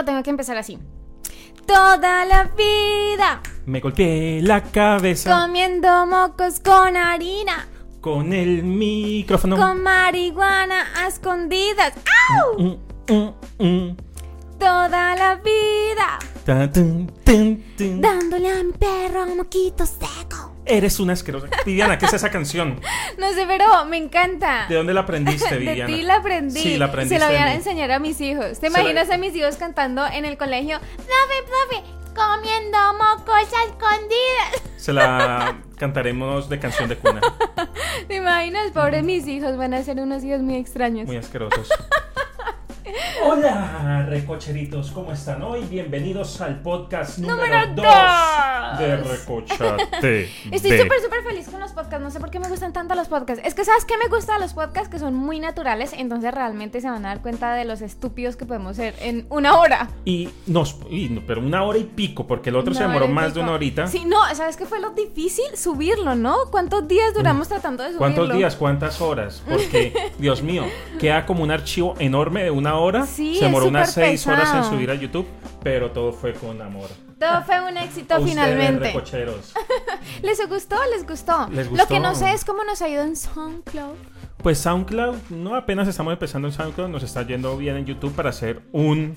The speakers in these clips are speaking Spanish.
lo tengo que empezar así. Toda la vida Me golpeé la cabeza comiendo mocos con harina, con el micrófono. con marihuana a escondidas. ¡Au! Mm, mm, mm. Toda la vida Ta, tun, tun, tun. dándole a mi perro moquito seco. Eres una asquerosa. Viviana, ¿qué es esa canción? No sé, pero me encanta. ¿De dónde la aprendiste, De Viviana? ti la aprendí. Sí, la aprendiste Se la voy de a enseñar a mis hijos. ¿Te la- imaginas a mis hijos cantando en el colegio? Profe, profe, comiendo mocos a escondidas. Se la cantaremos de canción de cuna. ¿Te imaginas? Pobres mis hijos, van a ser unos hijos muy extraños. Muy asquerosos. Hola, recocheritos, ¿cómo están hoy? Bienvenidos al podcast número Número 2 dos. de Recochate. Estoy súper, súper feliz con los podcasts. No sé por qué me gustan tanto los podcasts. Es que, ¿sabes qué me gusta de los podcasts? Que son muy naturales. Entonces, realmente se van a dar cuenta de los estúpidos que podemos ser en una hora. Y nos, y pero una hora y pico, porque el otro se demoró más pico. de una horita. Sí, no, ¿sabes qué fue lo difícil? Subirlo, ¿no? ¿Cuántos días duramos tratando de subirlo? ¿Cuántos días? ¿Cuántas horas? Porque, Dios mío, queda como un archivo enorme de una hora. Sí, se demoró unas seis horas en subir a YouTube, pero todo fue con amor. Todo fue un éxito ustedes, finalmente. recocheros. ¿Les gustó? ¿Les gustó? Les Lo que gustó. no sé es cómo nos ha ido en SoundCloud. Pues SoundCloud, no apenas estamos empezando en SoundCloud, nos está yendo bien en YouTube para hacer un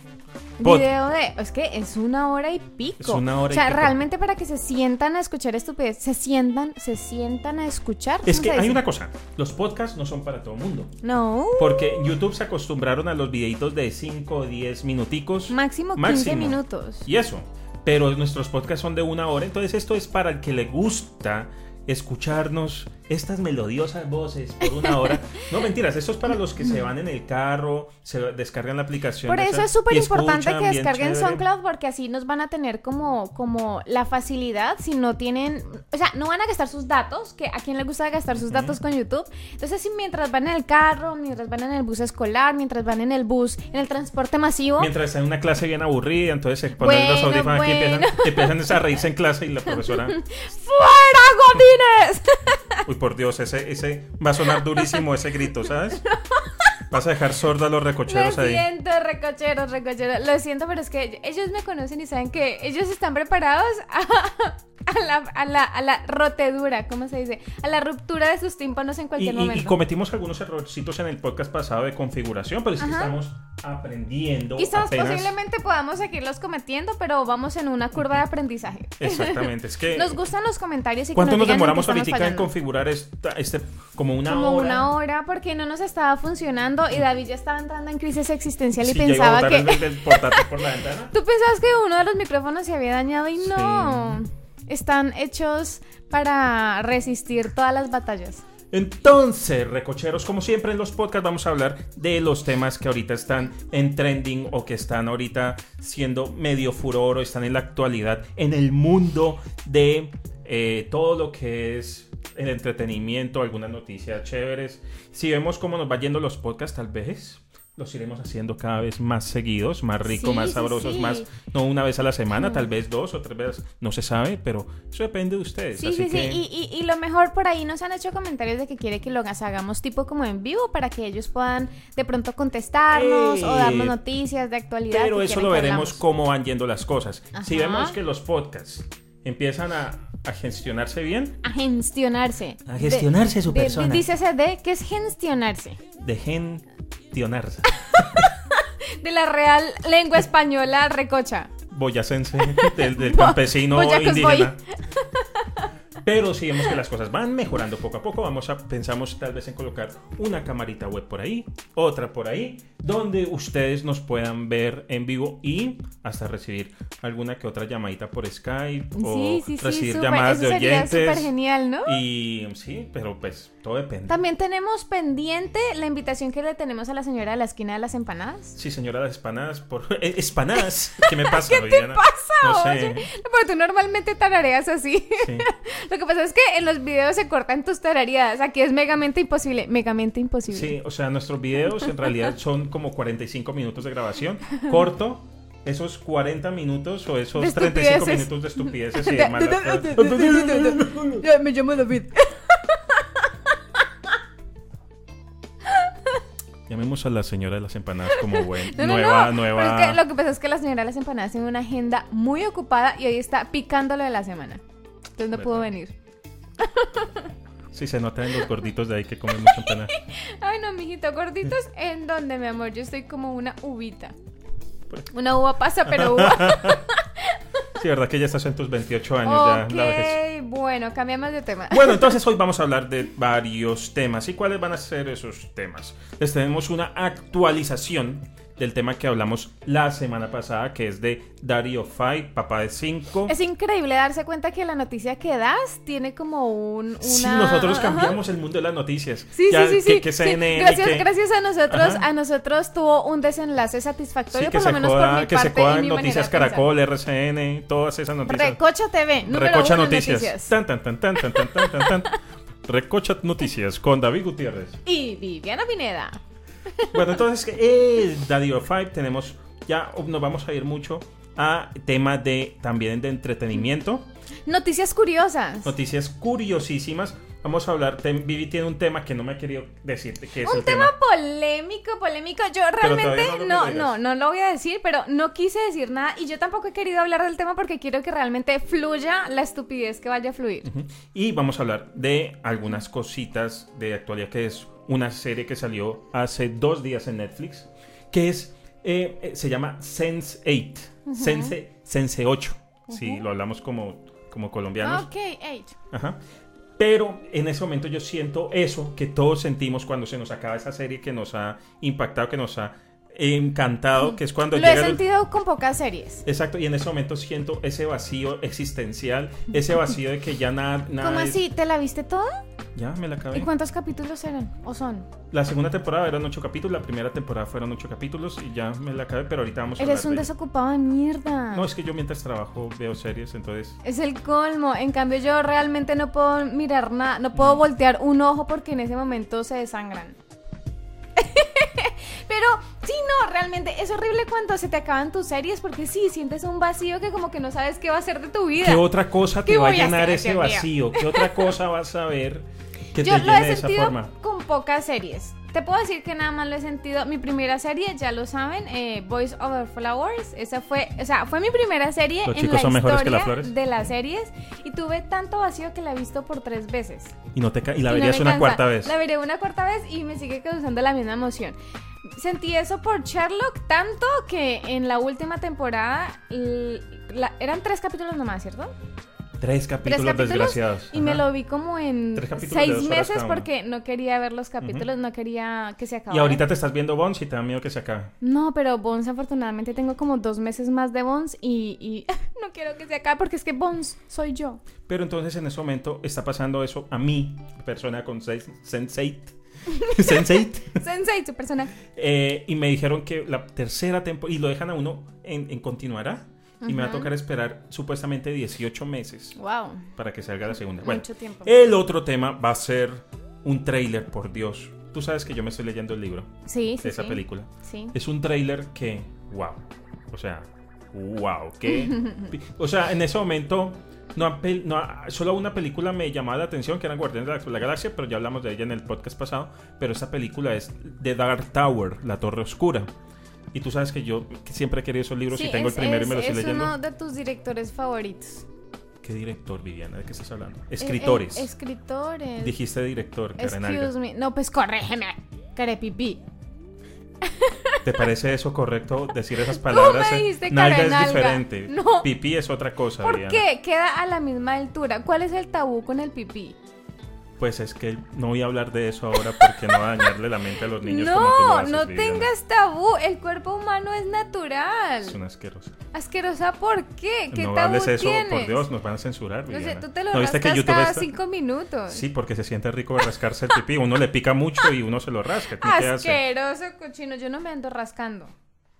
pod- Video de. Es que es una hora y pico. Es una hora o y sea, pico. realmente para que se sientan a escuchar estupidez. Se sientan, se sientan a escuchar. Es ¿Cómo que hay dice? una cosa, los podcasts no son para todo el mundo. No. Porque YouTube se acostumbraron a los videitos de 5 o 10 minuticos. Máximo 15 Máximo. minutos. Y eso. Pero nuestros podcasts son de una hora. Entonces esto es para el que le gusta escucharnos estas melodiosas voces por una hora. No, mentiras, esto es para los que se van en el carro, se descargan la aplicación. Por eso es súper importante que descarguen. SoundCloud porque así nos van a tener como, como la facilidad si no tienen, o sea, no van a gastar sus datos, que a quién le gusta gastar sus datos con YouTube. Entonces, si mientras van en el carro, mientras van en el bus escolar, mientras van en el bus, en el transporte masivo, Mientras está en una clase bien aburrida, entonces se ponen los Bueno, audífonos aquí y bueno. empiezan, empiezan a reírse en clase y la profesora... ¡Fuera, Godines! Uy, por Dios, ese, ese va a sonar durísimo ese grito, ¿sabes? Vas a dejar sorda a los Lo recocheros ahí. siento, recocheros, recocheros. Lo siento, pero es que ellos me conocen y saben que ellos están preparados a, a la, a, la, a la rotedura, ¿cómo se dice? A la ruptura de sus tímpanos en cualquier y- momento. y cometimos algunos errorcitos en el podcast pasado de configuración, pero es que estamos aprendiendo. Quizás apenas. posiblemente podamos seguirlos cometiendo, pero vamos en una curva de aprendizaje. Exactamente, es que. Nos gustan los comentarios y ¿Cuánto nos nos demoramos ahorita en configurar esta, este, como una Como hora? una hora porque no nos estaba funcionando y David ya estaba entrando en crisis existencial y Sí, ya iba a pensaba que... el, portátil por la ventana. Tú pensabas que uno de los micrófonos se había dañado y no. Están hechos para resistir todas las batallas. Entonces, recocheros, como siempre en los podcasts vamos a hablar de los temas que ahorita están en trending o que están ahorita siendo medio furor o están en la actualidad en el mundo de eh, todo lo que es el entretenimiento, algunas noticias chéveres. Si vemos cómo nos va yendo los podcasts, tal vez los iremos haciendo cada vez más seguidos, más ricos, Sí, más sabrosos, sí. más, no una vez a la semana, tal vez dos o tres veces, no se sabe, pero eso depende de ustedes. Sí, así sí, que... sí. Y, y- y lo mejor por ahí nos han hecho comentarios de que quiere que lo hagamos tipo como en vivo para que ellos puedan de pronto contestarnos o Eh, darnos noticias de actualidad. Pero eso lo veremos cómo van yendo las cosas. Si vemos que los podcasts empiezan a, a gestionarse bien, A gestionarse. A gestionarse su de- de- persona. dícese de, ¿qué es gestionarse? de gestionarse. De la real lengua española recocha. Boyacense, del, campesino boyacos indígena. Pero si vemos que las cosas van mejorando poco a poco, vamos a pensamos tal vez en colocar una camarita web por ahí, otra por ahí, donde ustedes nos puedan ver en vivo y hasta recibir alguna que otra llamadita por Skype o Sí, sí, sí. recibir llamadas Eso de sería oyentes. súper genial, ¿no? Y sí, pero pues todo depende. También tenemos pendiente la invitación que le tenemos a la señora de la esquina de las empanadas. Sí, señora, las espanadas por eh, espanadas. ¿Qué me pasa? ¿Qué te pasa, No sé. oye? Porque tú normalmente tarareas así. Sí. Lo que pasa es que en los videos se cortan tus tarareadas. Aquí es megamente imposible. Megamente imposible. Sí, o sea, nuestros videos en realidad son como 45 minutos de grabación. Corto esos 40 minutos o esos De 35 estupideces. minutos de estupideces y De- malas Me llamo David. Llamemos a la señora de las empanadas como buen. No, no, nueva, no. nueva. Pero es que lo que pasa es que la señora de las empanadas tiene una agenda muy ocupada y hoy está picando lo de la semana. Entonces no pudo venir. Sí, se nota en los gorditos de ahí que comen mucha empanada. Ay, no, mijito, gorditos, ¿en dónde, mi amor? Yo estoy como una uvita. Pues- Una uva pasa, pero uva. Sí, verdad que ya estás en tus 28 años ya. la vejez. bueno, cambiamos de tema. Bueno, entonces hoy vamos a hablar de varios temas. ¿Y cuáles van a ser esos temas? Les tenemos una actualización del tema que hablamos la semana pasada, que es de Daddy of Five, papá de cinco. Es increíble darse cuenta que la noticia que das tiene como un. Sí, nosotros cambiamos el mundo de las noticias. Sí, sí, sí. Que, CNN, gracias, gracias a nosotros, a nosotros tuvo un desenlace satisfactorio, que por lo menos coda, por que se coda Noticias Caracol, RCN, todas esas noticias. Recocha TV, número Recocha noticias. noticias. Recocha Noticias con David Gutiérrez. Y Viviana Pineda. Bueno, entonces, eh, Daddy of Five tenemos, ya nos vamos a ir mucho a temas de también de entretenimiento, Noticias curiosas. noticias curiosísimas. Vamos a hablar, Vivi tiene un tema que no me ha querido decirte que es Un el tema tema. polémico, polémico. Yo realmente no no, no, no lo voy a decir, pero no quise decir nada y yo tampoco he querido hablar del tema porque quiero que realmente fluya la estupidez que vaya a fluir. Y vamos a hablar de algunas cositas de actualidad, que es una serie que salió hace dos días en Netflix, que es, eh, eh, se llama Sense 8, Sense, Sense 8, si lo hablamos como, como colombianos. Ok, H. Ajá. Pero en ese momento yo siento eso que todos sentimos cuando se nos acaba esa serie que nos ha impactado, que nos ha encantado, que es cuando Lo he llega el- sentido con pocas series. Exacto, y en ese momento siento ese vacío existencial, ese vacío de que ya nada... nada ¿Cómo es- así? ¿Te la viste toda? Ya, me la acabé. ¿Y cuántos capítulos eran? ¿O son? La segunda temporada eran ocho capítulos, la primera temporada fueron ocho capítulos y ya me la acabé, pero ahorita vamos a Eres un de desocupado de mierda. No, es que yo mientras trabajo veo series, entonces... Es el colmo. En cambio, yo realmente no puedo mirar nada, no puedo voltear un ojo porque en ese momento se desangran. Pero sí, no, realmente es horrible cuando se te acaban tus series porque sí, sientes un vacío que como que no sabes qué va a ser de tu vida. ¿Qué otra cosa te ¿Qué va a llenar ese vacío? ¿Qué otra cosa vas a ver que Yo te llene de esa sentido forma? con pocas series. Te puedo decir que nada más lo he sentido. Mi primera serie, ya lo saben, eh, Boys Over Flowers. Esa fue, o sea, fue mi primera serie Los en la son que las flores. de las series y tuve tanto vacío que la he visto por tres veces. Y, no te y la Y verías una cansa. cuarta vez. La veré una cuarta vez y me sigue causando la misma emoción. Sentí eso por Sherlock tanto que en la última temporada la- eran tres capítulos nomás, ¿cierto? Tres capítulos, tres capítulos desgraciados. y me lo vi como en seis meses porque no quería ver los capítulos, no quería que se acabara. Y ahorita te estás viendo Bones y te da miedo que se acabe. No, pero Bones afortunadamente tengo como dos meses más de Bones y, y no quiero que se acabe porque es que Bones soy yo. Pero entonces en ese momento está pasando eso a mí, persona con seis- Sense8. Sense8. Sensei, su persona. Eh, y me dijeron que la tercera temporada, y lo dejan a uno en, en continuará, y me va a tocar esperar supuestamente 18 meses Wow, para que salga la segunda. Bueno, mucho tiempo. el otro tema va a ser un trailer, por Dios. Tú sabes que yo me estoy leyendo el libro sí, sí, de esa sí. película. Sí. Es un trailer que, wow, o sea, wow, que, o sea, en ese momento no, no solo una película me llamaba la atención que eran Guardianes de la, la Galaxia, pero ya hablamos de ella en el podcast pasado, pero esa película es The Dark Tower, La Torre Oscura. Y tú sabes que yo siempre he querido esos libros Sí, y tengo es, el primero y me lo es- estoy es leyendo. uno de tus directores favoritos. ¿Qué director, Viviana? ¿De qué estás hablando? Eh, Escritores. eh, escritores. Dijiste director. Excuse me. No, pues corrégeme. Carepipí. ¿Te parece eso correcto decir esas palabras? me dijiste Nalga es Karenalga? diferente. No. Pipí es otra cosa, ¿Por qué? Queda a la misma altura. ¿Cuál es el tabú con el pipí? Pues es que no voy a hablar de eso ahora porque no va a dañarle la mente a los niños como tú lo No, haces, no Viviana. tengas tabú. El cuerpo humano es natural. Es una asquerosa. Asquerosa, ¿por qué? ¿Qué no tabú hables eso, tienes? por Dios, nos van a censurar, No sé, tú te lo ¿No que rascas YouTube cada está- cinco minutos. Sí, porque se siente rico rascarse el pipí. Uno le pica mucho y uno se lo rasca. Asqueroso, cochino. Yo no me ando rascando.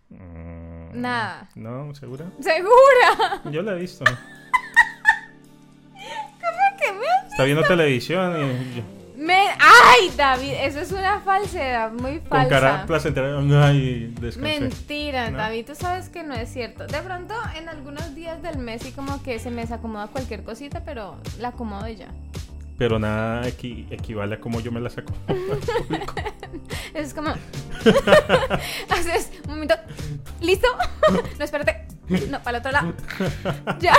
Mm, Nada. No, ¿segura? ¡Segura! Yo la he visto. ¿Cómo que me...? Está viendo televisión y me... ¡Ay, David! Eso es una falsedad muy con falsa. cara placentera. Ay, descansé. Mentira, ¿No? David, tú sabes que no es cierto. De pronto, en algunos días del mes, sí como que se me desacomoda cualquier cosita, pero la acomodo y ya. pero nada equi- equivale a cómo yo me la saco. Es como. Haces un momento. ¿Listo? No, espérate. No, para el otro lado. Ya.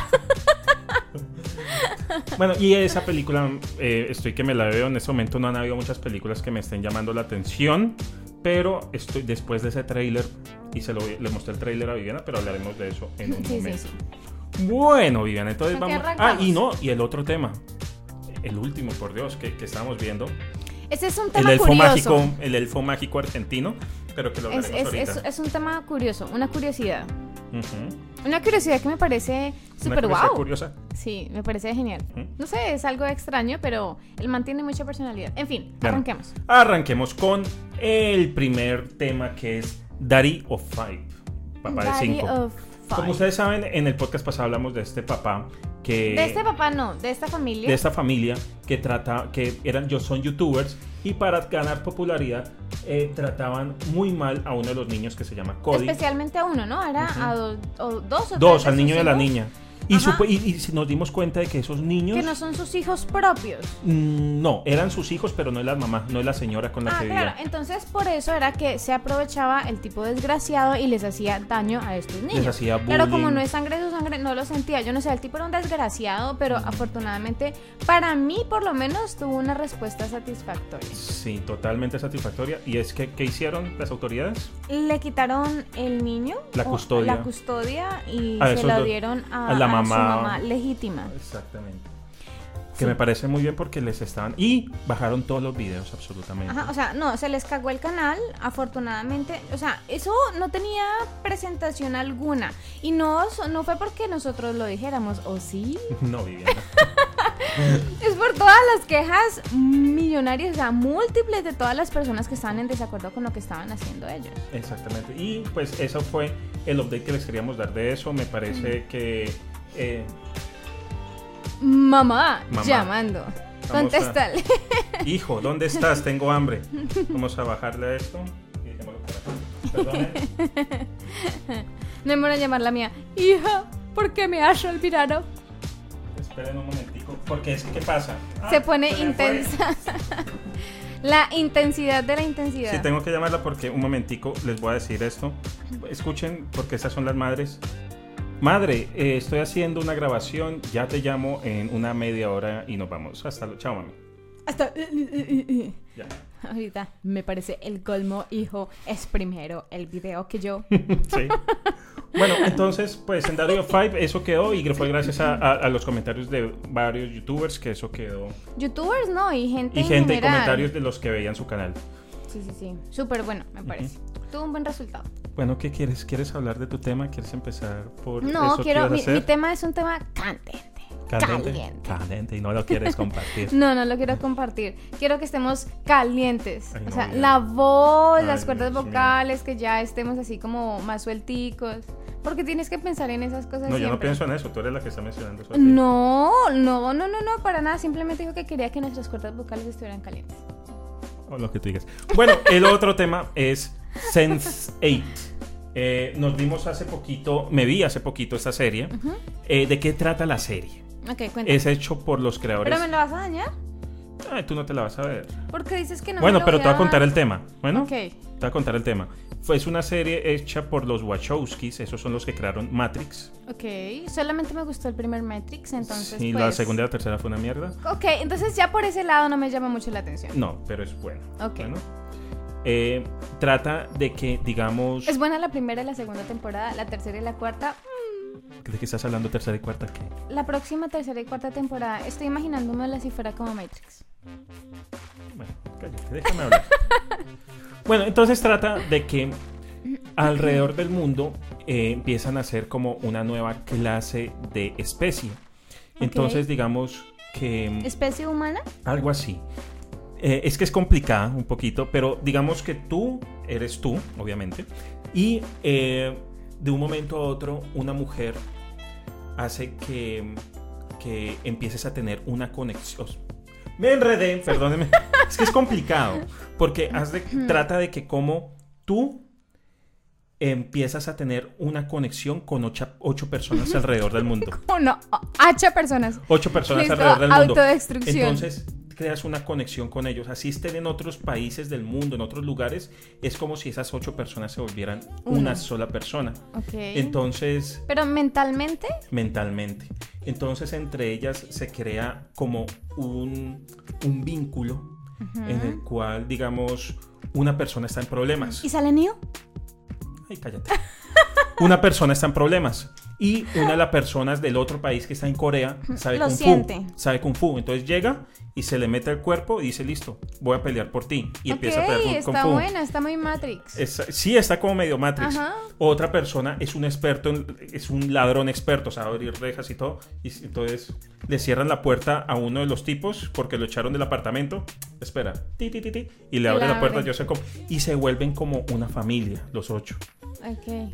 Bueno, y esa película, eh, estoy que me la veo. En este momento no han habido muchas películas que me estén llamando la atención. Pero estoy después de ese tráiler, y se lo le mostré el tráiler a Viviana, pero hablaremos de eso en un Sí, momento. sí. Bueno, Viviana, entonces ¿Con qué vamos. Ah, y no, y el otro tema. El último, por Dios, que, que estábamos viendo. Ese es un El tema elfo curioso. mágico, el elfo mágico argentino. Pero que lo Es, es, ahorita. es, es un tema curioso, una curiosidad. Ujú. Una curiosidad que me parece súper guau. curiosa. Sí, me parece genial. No sé, es algo extraño, pero él mantiene mucha personalidad. En fin, Bueno, arranquemos. Arranquemos con el primer tema que es Daddy of Five. Papá de Daddy cinco. of Five. Como ustedes saben, en el podcast pasado hablamos de este papá que De este papá no, de esta familia. de esta familia que trata que eran yo son youtubers y para ganar popularidad eh, trataban muy mal a uno de los niños que se llama Cody. Especialmente a uno, ¿no? Era a do- o dos o Dos, tres al niño y a la niña. Y, supo- y, y nos dimos cuenta de que esos niños Que no son sus hijos propios. mm, no, eran sus hijos, pero no es la mamá, no es la señora con la Ah, que claro. vivía. Entonces, por eso era que se aprovechaba el tipo desgraciado y les hacía daño a estos niños. hacía Pero como bullying. no es sangre de su sangre, no lo sentía. Yo no sé, el tipo era un desgraciado, pero afortunadamente, para mí, por lo menos, tuvo una respuesta satisfactoria. Sí, totalmente satisfactoria. ¿Y es que qué hicieron las autoridades? Le quitaron el niño, La custodia. la custodia y A se la dieron a, A la a su mamá. mamá legítima. Exactamente. Que Sí. me parece muy bien porque les estaban... Y bajaron todos los videos absolutamente. Ajá, o sea, no, se les cagó el canal, afortunadamente. O sea, eso no tenía presentación alguna. Y no, no fue porque nosotros lo dijéramos, ¿o sí? No, Viviana. Es por todas las quejas millonarias, o sea, múltiples de todas las personas que estaban en desacuerdo con lo que estaban haciendo ellos. Exactamente. Y pues eso fue el update que les queríamos dar de eso. Me parece que... eh, Mamá, Mamá. llamando. A- Contéstale. Hijo, ¿dónde estás? Tengo hambre. Vamos a bajarle a esto. No me voy a llamar la mía. Hija, ¿por qué me has olvidado? Esperen un momentico. Porque es que, ¿qué pasa? Ah, Se pone se intensa. la intensidad de la intensidad. Sí, tengo que llamarla porque un momentico les voy a decir esto. Escuchen, porque esas son las madres. Madre, eh, estoy haciendo una grabación. Ya te llamo en una media hora y nos vamos. Hasta luego. Chao, mami. Hasta. Ya. Ahorita me parece el colmo, hijo, es primero el video que yo. Sí. Bueno, entonces, pues en of Five eso quedó y fue gracias a, a- a los comentarios de varios youtubers que eso quedó. Youtubers no, y gente. Y en gente y general. comentarios de los que veían su canal. Sí, sí, sí. Súper bueno, me parece. Tuvo un buen resultado. Bueno, ¿qué quieres? ¿Quieres hablar de tu tema? ¿Quieres empezar por No, eso quiero. Mi, hacer? mi tema es un tema candente. Candente. Caliente. Candente, y no lo quieres compartir. No, no lo quiero compartir. Quiero que estemos calientes. Ay, o no, sea, bien. la voz, Ay, las cuerdas Dios vocales, que ya estemos así como más suelticos. Porque tienes que pensar en esas cosas. No, yo no siempre. pienso en eso. Tú eres la que está mencionando eso. No, no, no, no, no, para nada. Simplemente dijo que quería que nuestras cuerdas vocales estuvieran calientes. O lo que tú digas. Bueno, el otro tema es Sense 8. Eh, nos vimos hace poquito, me vi hace poquito esta serie. Eh, ¿De qué trata la serie? Ok, cuéntame. Es hecho por los creadores. ¿Pero me lo vas a dañar? Ay, tú no te la vas a ver. Porque dices que no bueno, me lo pero voy te voy a contar el tema. Bueno, Ok. te voy a contar el tema. Fue es una serie hecha por los Wachowskis, esos son los que crearon Matrix. Ok, solamente me gustó el primer Matrix, entonces y pues... la segunda y la tercera fue una mierda. Ok, entonces ya por ese lado no me llama mucho la atención. No, pero es bueno. Ok. Bueno. Eh, trata de que, digamos. Es buena la primera y la segunda temporada, la tercera y la cuarta. ¿De qué estás hablando? ¿Tercera y cuarta? ¿Qué? La próxima tercera y cuarta temporada, estoy imaginándome si fuera como Matrix. Bueno, cállate, déjame hablar. bueno, entonces trata de que alrededor del mundo eh, empiezan a ser como una nueva clase de especie. Entonces, digamos que ¿Especie humana? algo así. Eh, es que es complicada un poquito, pero digamos que tú eres tú, obviamente, y eh, de un momento a otro una mujer hace que, que empieces a tener una conexión. Me enredé, perdóneme. es que es complicado, porque haz de- trata de que como tú empiezas a tener una conexión con ocho, ocho personas alrededor del mundo. Uno, ocho personas. Ocho personas Listo, alrededor del mundo. autodestrucción. Entonces creas una conexión con ellos. Así estén en otros países del mundo, en otros lugares, es como si esas ocho personas se volvieran una sola persona. Entonces, Pero mentalmente, mentalmente. Entonces, entre ellas se crea como un, un vínculo en el cual, digamos, una persona está en problemas. ¿y sale Neo? Ay, cállate. Una persona está en problemas. Y una de las personas del otro país que está en Corea sabe Lo Kung siente. Fu. Sabe Kung Fu. Entonces llega y se le mete al cuerpo y dice, listo, voy a pelear por ti. Y empieza a pelear con Kung está Fu. buena, está muy Matrix. Es- sí, está como medio Matrix. Ajá. Otra persona es un experto, en- es un ladrón experto, sabe abrir rejas y todo. Y entonces le cierran la puerta a uno de los tipos porque lo echaron del apartamento. Espera, ti, ti, ti, ti, y le abren la puerta, yo sé cómo. Y se vuelven como una familia, los ocho.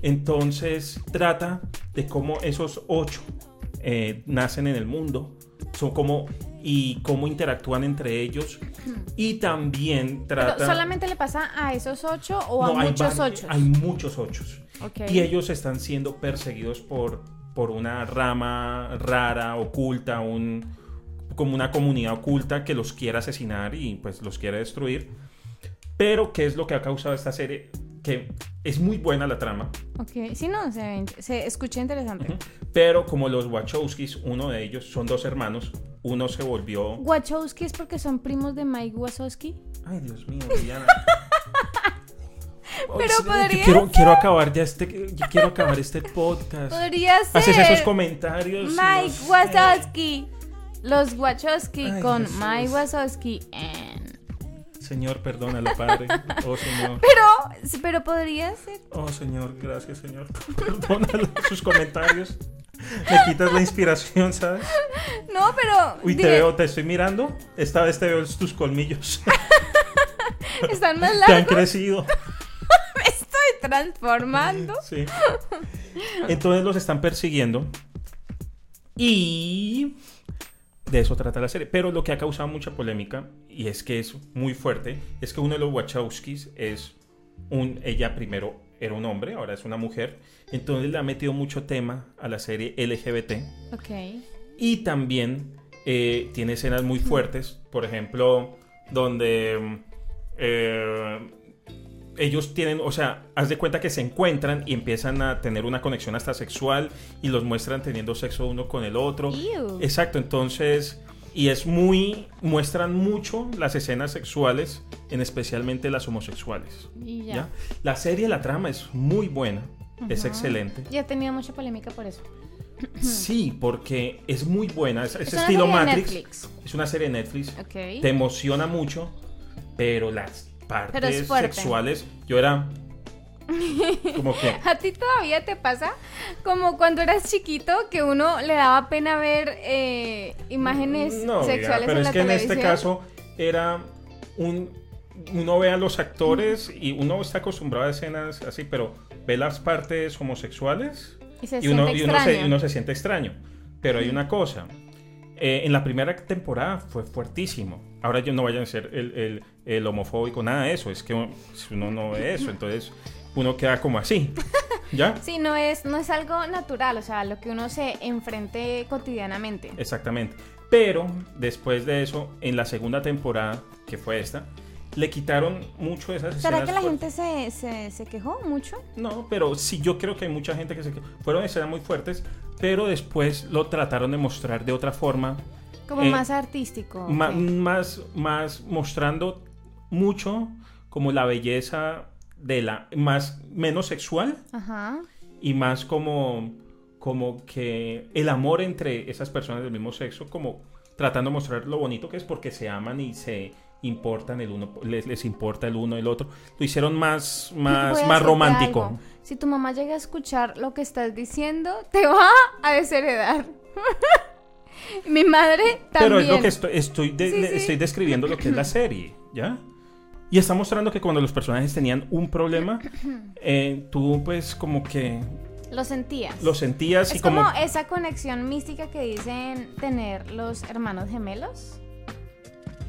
Entonces trata de cómo esos ocho eh, nacen en el mundo, son como y cómo interactúan entre ellos y también Pero trata. solamente le pasa a esos ocho o No, a muchos ocho. Hay muchos ochos Ok. y ellos están siendo perseguidos por por una rama rara, oculta, un como una comunidad oculta que los quiere asesinar y pues los quiere destruir. Pero ¿qué es lo que ha causado esta serie? Que es muy buena la trama, Ok, sí, no, se, se escucha interesante. Pero como los Wachowskis, uno de ellos son dos hermanos, uno se volvió. Wachowski es porque son primos de Mike Wazowski. Ay, Dios mío, Diana. Pero yo podría quiero, quiero acabar ya este, yo quiero acabar este podcast. Podría ser Haces esos comentarios. Mike no sé. Wazowski. Los Wachowski Ay, con Jesús. Mike Wazowski. and- Señor, perdónalo, Padre. Oh, Señor. Pero, pero podría ser. Oh, Señor, gracias, Señor. Perdónalo sus comentarios. Me quitas la inspiración, ¿sabes? No, pero. Uy, te veo, te estoy mirando. Esta vez te veo tus colmillos. Están más Te han largos. crecido. Me estoy transformando. Sí. Entonces los están persiguiendo. Y de eso trata la serie. Pero lo que ha causado mucha polémica, y es que es muy fuerte, es que uno de los Wachowskis es un. Ella primero era un hombre, ahora es una mujer. Entonces le ha metido mucho tema a la serie LGBT. Ok. Y también eh, tiene escenas muy fuertes, por ejemplo, donde eh, ellos tienen, o sea, haz de cuenta que se encuentran y empiezan a tener una conexión hasta sexual y los muestran teniendo sexo uno con el otro. Ew. Exacto, entonces, y es muy, muestran mucho las escenas sexuales, en especialmente las homosexuales. Y ya. ¿ya? La serie, la trama es muy buena, es excelente. Ya tenía mucha polémica por eso. Sí, porque es muy buena. Es, es Es una estilo Matrix. Netflix. Es una serie de Netflix. Te emociona mucho, pero las partes sexuales, yo era como que ¿A ti todavía te pasa como cuando eras chiquito que uno le daba pena ver eh, imágenes no, mira, sexuales pero en es la que en televisión? este caso era un uno ve a los actores y uno está acostumbrado a escenas así, pero ve las partes homosexuales y se y uno, siente y uno se, uno se siente extraño. Pero hay una cosa. eh, en la primera temporada fue fuertísimo. Ahora yo no vayan a ser el, el- el homofóbico, nada de eso. Es que uno no ve eso, entonces uno queda como así. ¿Ya? Sí, no es, no es algo natural, o sea, lo que uno se enfrente cotidianamente. Exactamente. Pero después de eso, en la segunda temporada, que fue esta, le quitaron mucho esas ¿Será escenas que la fuertes. gente se, se, se quejó mucho? No, pero sí, yo creo que hay mucha gente que se... Fueron escenas muy fuertes, pero después lo trataron de mostrar de otra forma. Como Eh, más artístico. Ma- ok. más, más mostrando mucho como la belleza de la... Más, menos sexual Ajá. y más como... Como que el amor entre esas personas del mismo sexo, como tratando de mostrar lo bonito que es porque se aman y se importan el uno, les, les importa el uno el otro. Lo hicieron más, más, más romántico. algo. Si tu mamá llega a escuchar lo que estás diciendo, te va a desheredar. Mi madre también. Pero es lo que estoy, estoy, de- Sí, le- sí. estoy describiendo lo que es la serie, ¿ya? Y está mostrando que cuando los personajes tenían un problema, eh, tú pues como que Lo sentías. lo sentías y es como... como esa conexión mística que dicen tener los hermanos gemelos.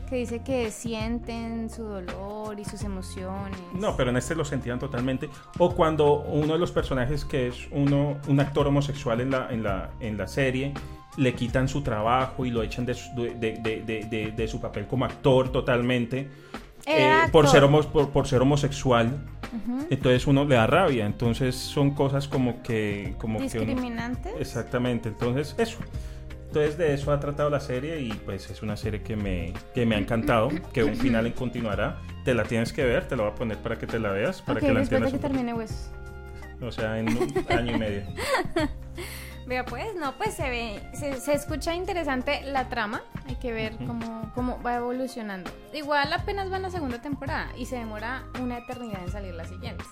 que dice que sienten su dolor y sus emociones. No, pero en este lo sentían totalmente. O cuando uno de los personajes que es uno, un actor homosexual en la, en la, en la serie, le quitan su trabajo y lo echan de- de- de- de su papel como actor totalmente. Eh, por, ser homo- por, por ser homosexual. Entonces uno le da rabia. Entonces son cosas como que... Como que uno- Discriminantes. Exactamente, entonces eso. Entonces de eso ha tratado la serie y pues es una serie que me, que me ha encantado, que un final en continuará. Te la tienes que ver, te la voy a poner para que te la veas, para ok, que la de entiendas. que termine Huesos. poco. O sea, en un año y medio. Vea, pues, no, pues se ve, se, se escucha interesante la trama. Hay que ver cómo, cómo va evolucionando. Igual apenas va en la segunda temporada y se demora una eternidad en salir la siguiente.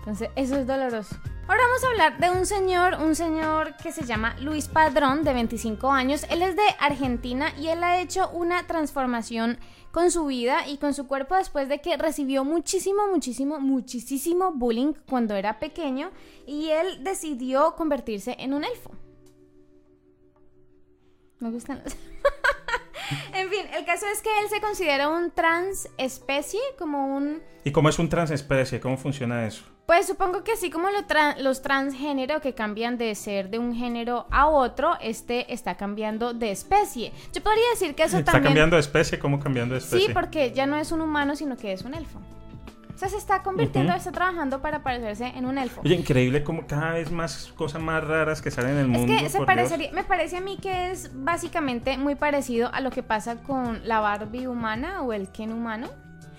Entonces, eso es doloroso. Ahora vamos a hablar de un señor, un señor que se llama Luis Padrón, de 25 años. Él es de Argentina y él ha hecho una transformación con su vida y con su cuerpo después de que recibió muchísimo, muchísimo, muchísimo bullying cuando era pequeño y él decidió convertirse en un elfo. Me gustan los... en fin, el caso es que él se considera un trans especie, como un... ¿Y cómo es un transespecie? ¿Cómo funciona eso? Pues supongo que así como lo tra- los transgénero que cambian de ser de un género a otro, este está cambiando de especie. Yo podría decir que eso ¿Está también... cambiando de especie? ¿Cómo cambiando de especie? Sí, porque ya no es un humano, sino que es un elfo. O sea, se está convirtiendo, está trabajando para parecerse en un elfo. Oye, increíble como cada vez más cosas más raras que salen en el Es mundo. que se parecería, me parece a mí que es básicamente muy parecido a lo que pasa con la Barbie humana o el Ken humano.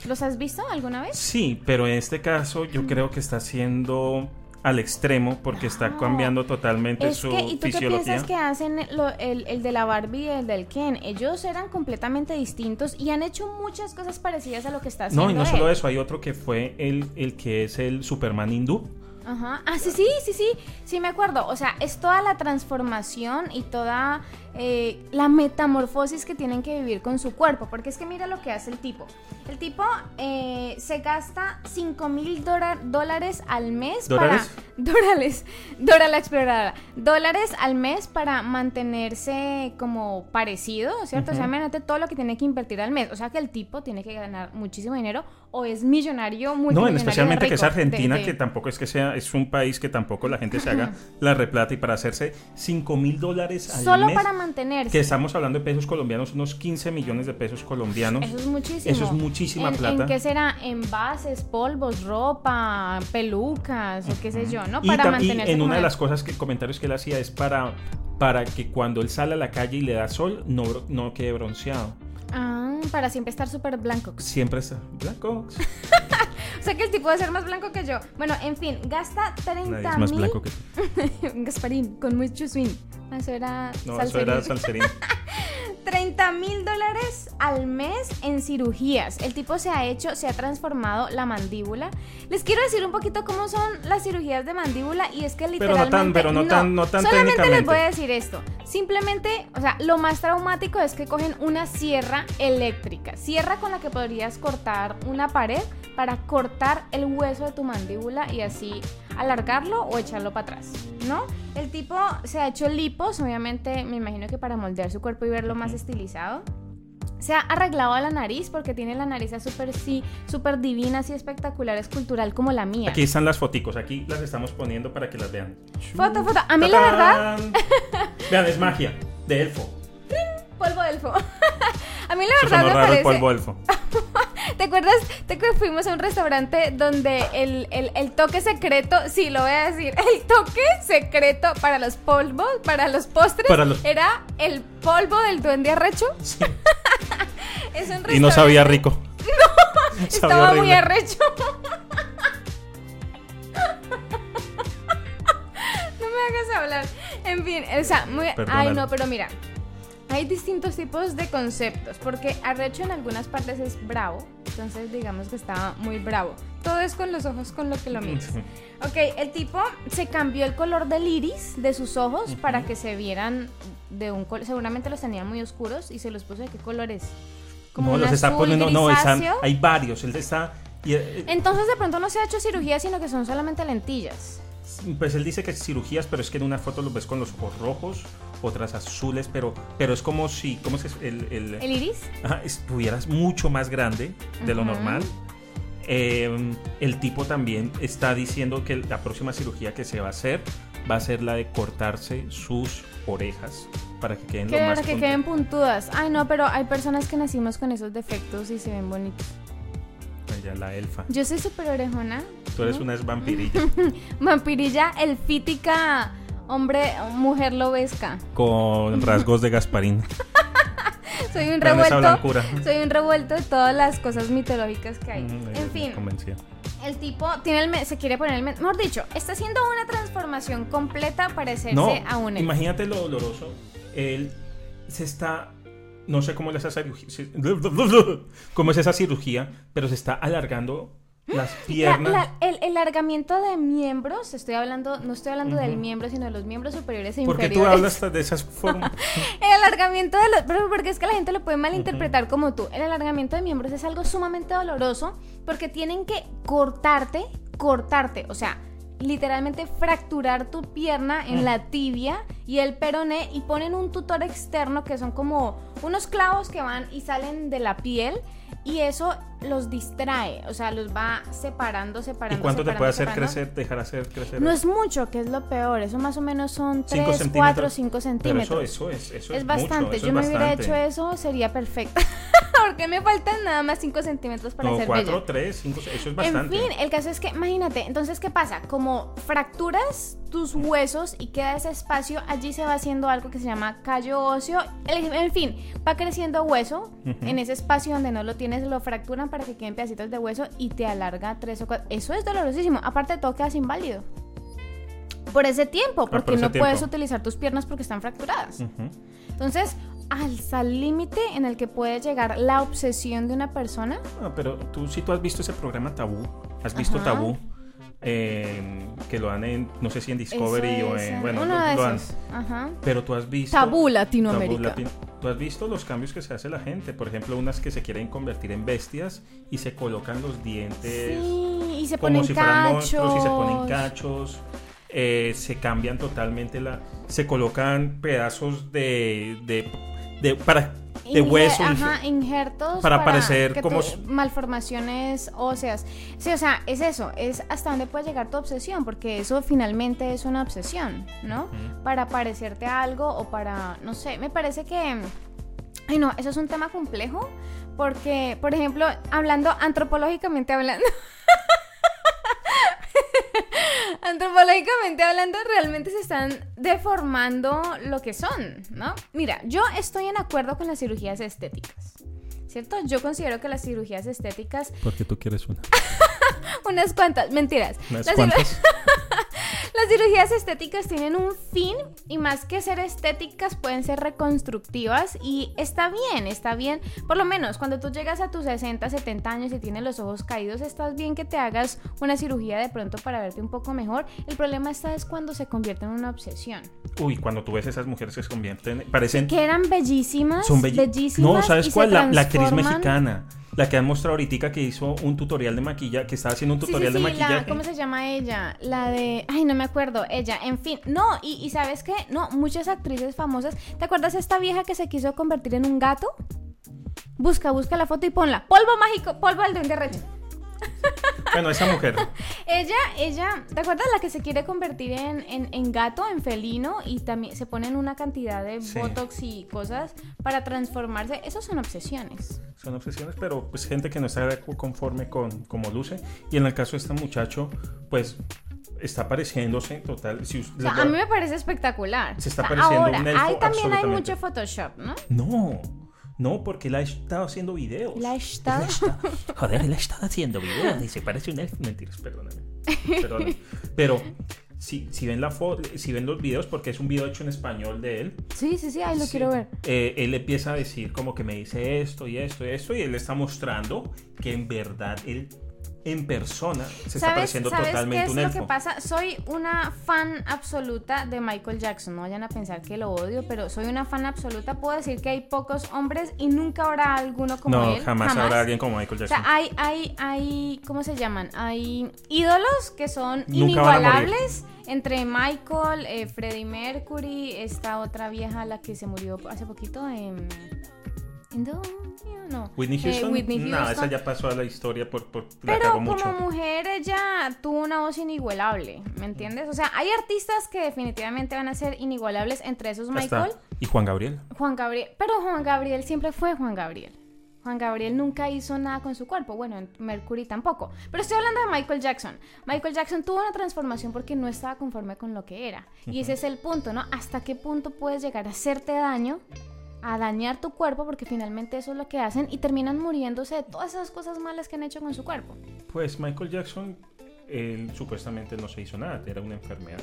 ¿Los has visto alguna vez? Sí, pero en este caso yo creo que está siendo al extremo porque está No. cambiando totalmente Es su que, ¿y tú qué fisiología. piensas que hacen lo- el, el de la Barbie y el del Ken? Ellos eran completamente distintos y han hecho muchas cosas parecidas a lo que está haciendo No, y no solo él. eso, hay otro que fue el, el que es el Superman hindú. Ajá. Ah, sí, sí, sí, sí, sí me acuerdo. O sea, es toda la transformación y toda eh, la metamorfosis que tienen que vivir con su cuerpo. Porque es que mira lo que hace el tipo. El tipo eh, se gasta 5 mil dólares al mes ¿Dólares? para... Dólares. Dora la exploradora. Dólares al mes para mantenerse como parecido, ¿cierto? O sea, imagínate todo lo que tiene que invertir al mes. O sea, que el tipo tiene que ganar muchísimo dinero o es millonario, muy No, en especialmente que es Argentina, que tampoco es que sea, es un país que tampoco la gente se haga la replata y para hacerse 5 mil dólares al Solo mes, para mantenerse. que estamos hablando de pesos colombianos, unos 15 millones de pesos colombianos. Eso es muchísimo. Eso es muchísima ¿En, plata. ¿En qué será? Envases, polvos, ropa, pelucas o qué sé yo, ¿no? Y, Para y mantenerse en como una de las cosas que comentarios que él hacía es para para que cuando él sale a la calle y le da sol no, no quede bronceado. Ah, para siempre estar súper blanco. Siempre está blanco. O sea que el tipo debe ser más blanco que yo. Bueno, en fin, gasta 30 Nadie es más mil- blanco que tú. Gasparín, con mucho swing. Ah, Eso era No, salserín. eso era salserín. 30 mil dólares al mes en cirugías. El tipo se ha hecho, se ha transformado la mandíbula. Les quiero decir un poquito cómo son las cirugías de mandíbula y es que Pero no literalmente... tan- pero no tan- no tan Solamente les voy a decir esto. Simplemente, o sea, lo más traumático es que cogen una sierra eléctrica. Sierra con la que podrías cortar una pared para cortar el hueso de tu mandíbula y así alargarlo o echarlo para atrás, ¿no? El tipo se ha hecho lipos, obviamente me imagino que para moldear su cuerpo y verlo más estilizado. Se ha arreglado la nariz porque tiene la nariz súper sí, súper divina, así espectacular, escultural como la mía. Aquí están las foticos, aquí las estamos poniendo para que las vean. Foto, foto. A mí la verdad. Vean, es magia, de elfo. polvo elfo. A mí la verdad me parece. polvo elfo. ¿Te acuerdas de que fuimos a un restaurante donde el, el- el toque secreto, sí, lo voy a decir, el toque secreto para los polvos, para los postres, Para los- era el polvo del duende arrecho? Sí. Es un Y no sabía restaurante- rico. No, Estaba muy arrecho. no me hagas hablar. En fin, o sea, muy... Ay, no, pero mira. Hay distintos tipos de conceptos, porque arrecho en algunas partes es bravo, entonces digamos que estaba muy bravo. Todo es con los ojos con lo que lo miras. Ok, el tipo se cambió el color del iris de sus ojos para que se vieran de un color, seguramente los tenía muy oscuros y se los puso de qué color es. No, los está poniendo, no, están, hay varios. Él está. y, eh, Entonces de pronto no se ha hecho cirugía, sino que son solamente lentillas. Pues él dice que es cirugías, pero es que en una foto los ves con los ojos rojos, otras azules, pero, pero es como si, ¿cómo es el, el, ¿El iris? Ajá, estuvieras mucho más grande de lo normal. Eh, el tipo también está diciendo que la próxima cirugía que se va a hacer va a ser la de cortarse sus orejas para que queden Que, lo más que puntu- queden puntudas. Ay, no, pero hay personas que nacimos con esos defectos y se ven bonitos. Ella, la elfa. Yo soy súper orejona. Tú eres una vampirilla Vampirilla, elfítica, hombre, mujer lobesca. con rasgos de Gasparín. Soy un revuelto. Soy un revuelto de todas las cosas mitológicas que hay. Mm, En fin, el tipo tiene el me- se quiere poner el mejor dicho, está haciendo una transformación completa para parecerse No, a un elfo. imagínate lo doloroso. Él se está. No sé cómo es esa cirugía. Cómo es esa cirugía, pero se está alargando las La- piernas. la- el, el alargamiento de miembros, estoy hablando, no estoy hablando del miembro, sino de los miembros superiores e ¿Por qué inferiores. tú hablas de esas formas? El alargamiento de los. Pero porque es que la gente lo puede malinterpretar como tú. El alargamiento de miembros es algo sumamente doloroso porque tienen que cortarte, cortarte. O sea, literalmente fracturar tu pierna en la tibia y el peroné y ponen un tutor externo que son como unos clavos que van y salen de la piel y eso los distrae. O sea, los va separando, ¿Y separando. cuánto te separando, puede hacer separando. crecer, dejar hacer crecer? No es mucho, que es lo peor. Eso más o menos son Cinco 3, centímetros. 4, 5 Pero centímetros. eso, eso es, eso es, Es bastante. mucho, eso Yo es me hubiera bastante. hecho eso, sería perfecta. Porque me faltan nada más 5 centímetros para No, ser 4, bella. 3, 5, eso es En bastante. fin, el caso es que, imagínate, entonces, ¿qué pasa? Como fracturas tus huesos y queda ese espacio, allí se va haciendo algo que se llama callo óseo. En fin, va creciendo hueso. En ese espacio donde no lo tienes, lo fracturan para que queden pedacitos de hueso y te alarga 3 o 4. Eso es dolorosísimo. Aparte de todo, quedas inválido. Por ese tiempo, porque Ah, por ese no puedes utilizar tus piernas porque están fracturadas. Entonces, hasta el límite en el que puede llegar la obsesión de una persona. Ah, pero tú, si tú has visto ese programa Tabú, has visto Ajá. Tabú, eh, que lo dan en, no sé si en Discovery o en, eh, bueno, lo- lo dan. Ajá. Pero tú has visto... Tabú Tabú Latinoamérica. latino. Tú has visto los cambios que se hace la gente. Por ejemplo, unas que se quieren convertir en bestias y se colocan los dientes Sí, y se como ponen si fueran cachos. monstruos y se ponen cachos. eh, se cambian totalmente la. Se colocan pedazos de. de, de- para. De hueso. Ajá, injertos para parecer que como malformaciones óseas. Sí, o sea, es eso, es hasta dónde puede llegar tu obsesión, porque eso finalmente es una obsesión, ¿no? Para parecerte a algo o para, no sé, me parece que... Ay, no, eso es un tema complejo, porque, por ejemplo, hablando antropológicamente hablando... Antropológicamente hablando, realmente se están deformando lo que son, ¿no? Mira, yo estoy en acuerdo con las cirugías estéticas, ¿cierto? Yo considero que las cirugías estéticas, Porque tú quieres una. unas cuantas, mentiras. Unas Las, cuantas. Las cirugías estéticas tienen un fin y más que ser estéticas pueden ser reconstructivas y está bien, está bien. Por lo menos cuando tú llegas a tus 60, 70 años y tienes los ojos caídos, estás bien que te hagas una cirugía de pronto para verte un poco mejor. El problema está es cuando se convierte en una obsesión. Uy, cuando tú ves esas mujeres que se convierten. Parecen. Que eran bellísimas, Son bellísimas. No, ¿sabes cuál? La, la actriz mexicana. La que han mostrado ahorita que hizo un tutorial de maquillaje. Que estaba haciendo un Sí, sí, tutorial sí, de la- maquillaje. ¿Cómo se llama ella? La de... Ay, no me acuerdo. Ella, en fin. No, y, y ¿sabes qué? No, muchas actrices famosas. ¿Te acuerdas esta vieja que se quiso convertir en un gato? Busca, busca la foto y ponla. Polvo mágico, polvo al duende recho. Bueno, esa mujer. Ella, ella, ¿te acuerdas la que se quiere convertir en, en- en gato, en felino? Y también se ponen una cantidad de Sí. botox y cosas para transformarse. Esos son obsesiones. Son obsesiones, pero pues gente que no está conforme con cómo luce. Y en el caso de este muchacho, pues está pareciéndose total. Si O sea, a mí me parece espectacular. Se está O sea, pareciendo ahora, un elfo ahí también hay mucho Photoshop, ¿no? No, no, porque él ha estado haciendo videos. La está... Joder, él ha estado haciendo videos y se parece un elfo. Mentiras, perdóname. Perdóname. Pero si, si ven la si ven los videos, porque es un video hecho en español de él, Sí, sí, sí, ahí lo Sí. quiero ver. eh, él empieza a decir como que me dice esto y esto y esto, y él está mostrando que en verdad él en persona se está ¿Sabes, pareciendo ¿sabes totalmente qué es un lo que pasa? Soy una fan absoluta de Michael Jackson. No vayan a pensar que lo odio, pero soy una fan absoluta. Puedo decir que hay pocos hombres y nunca habrá alguno como no, él. jamás, habrá alguien como Michael O Jackson. sea, hay, hay, hay, ¿cómo se llaman? Hay ídolos que son inigualables. Entre Michael, eh, Freddie Mercury, esta otra vieja, la que se murió hace poquito en... no. Whitney eh, Houston. Whitney No, esa ya pasó a la historia por, por la Pero como mucho. mujer ella tuvo una voz inigualable, ¿me entiendes? O sea, hay artistas que definitivamente van a ser inigualables, entre esos Hasta- Michael, Y Juan Gabriel. Juan Gabriel, pero Juan Gabriel siempre fue Juan Gabriel. Juan Gabriel nunca hizo nada con su cuerpo, bueno, en Mercury tampoco. Pero estoy hablando de Michael Jackson. Michael Jackson tuvo una transformación porque no estaba conforme con lo que era. Y ese es el punto, ¿no? ¿Hasta qué punto puedes llegar a hacerte daño? A dañar tu cuerpo porque finalmente eso es lo que hacen y terminan muriéndose de todas esas cosas malas que han hecho con su cuerpo. Pues Michael Jackson, él supuestamente no se hizo nada, era una enfermedad.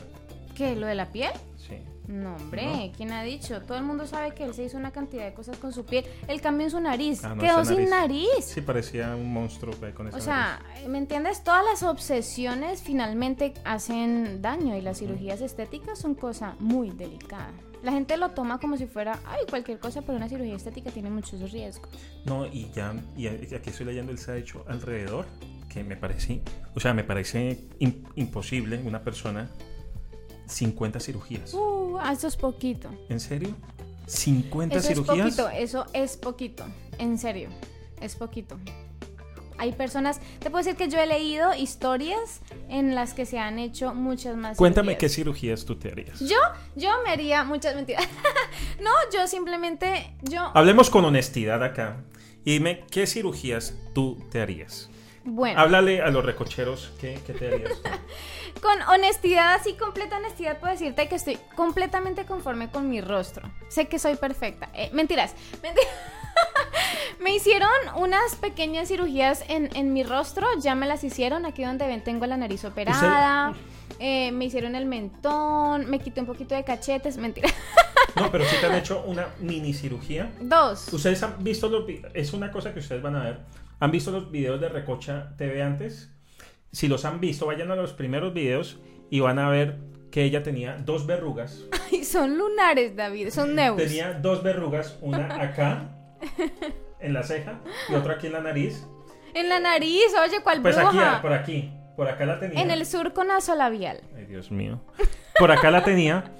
¿Qué? ¿Lo de la piel? Sí. No, hombre, ¿No? ¿quién ha dicho? Todo el mundo sabe que él se hizo una cantidad de cosas con su piel. El cambio en su nariz. Ah, no, Quedó sin nariz. Sí, parecía un monstruo con esa O sea, ¿me entiendes? Todas las obsesiones finalmente hacen daño y las cirugías estéticas son cosa muy delicada. La gente lo toma como si fuera, ay, cualquier cosa, pero una cirugía estética tiene muchos riesgos. No, y ya, y aquí estoy leyendo, él se ha hecho alrededor, que me parece, o sea, me parece im- imposible una persona 50 cirugías. Uh, eso es poquito. ¿En serio? ¿50 Eso cirugías? es poquito, eso es poquito. En serio, es poquito. Hay personas, te puedo decir que yo he leído historias en las que se han hecho muchas más Cuéntame qué cirugías. tú te harías. Yo, yo me haría muchas mentiras. no, yo simplemente, yo, Hablemos con honestidad acá. Y dime, ¿qué cirugías tú te harías? bueno, Háblale a los recocheros, ¿qué, qué te harías con honestidad, así completa honestidad, puedo decirte que estoy completamente conforme con mi rostro. Sé que soy perfecta. Eh, mentiras, mentiras. me hicieron unas pequeñas cirugías en, en mi rostro, ya me las hicieron, aquí donde ven tengo la nariz operada. eh, me hicieron el mentón, me quité un poquito de cachetes, mentira. No, pero sí te han hecho una mini cirugía. Dos. Ustedes han visto los es una cosa que ustedes van a ver. ¿Han visto los videos de Recocha TV antes? Si los han visto, vayan a los primeros videos y van a ver que ella tenía dos verrugas. Ay, son lunares, David, son neus. Tenía dos verrugas, una acá en la ceja y otra aquí en la nariz. En la nariz, oye, ¿cuál Pues aquí, bruja? por aquí, por acá la tenía. En el surco nasolabial. Ay, Dios mío. Por acá la tenía.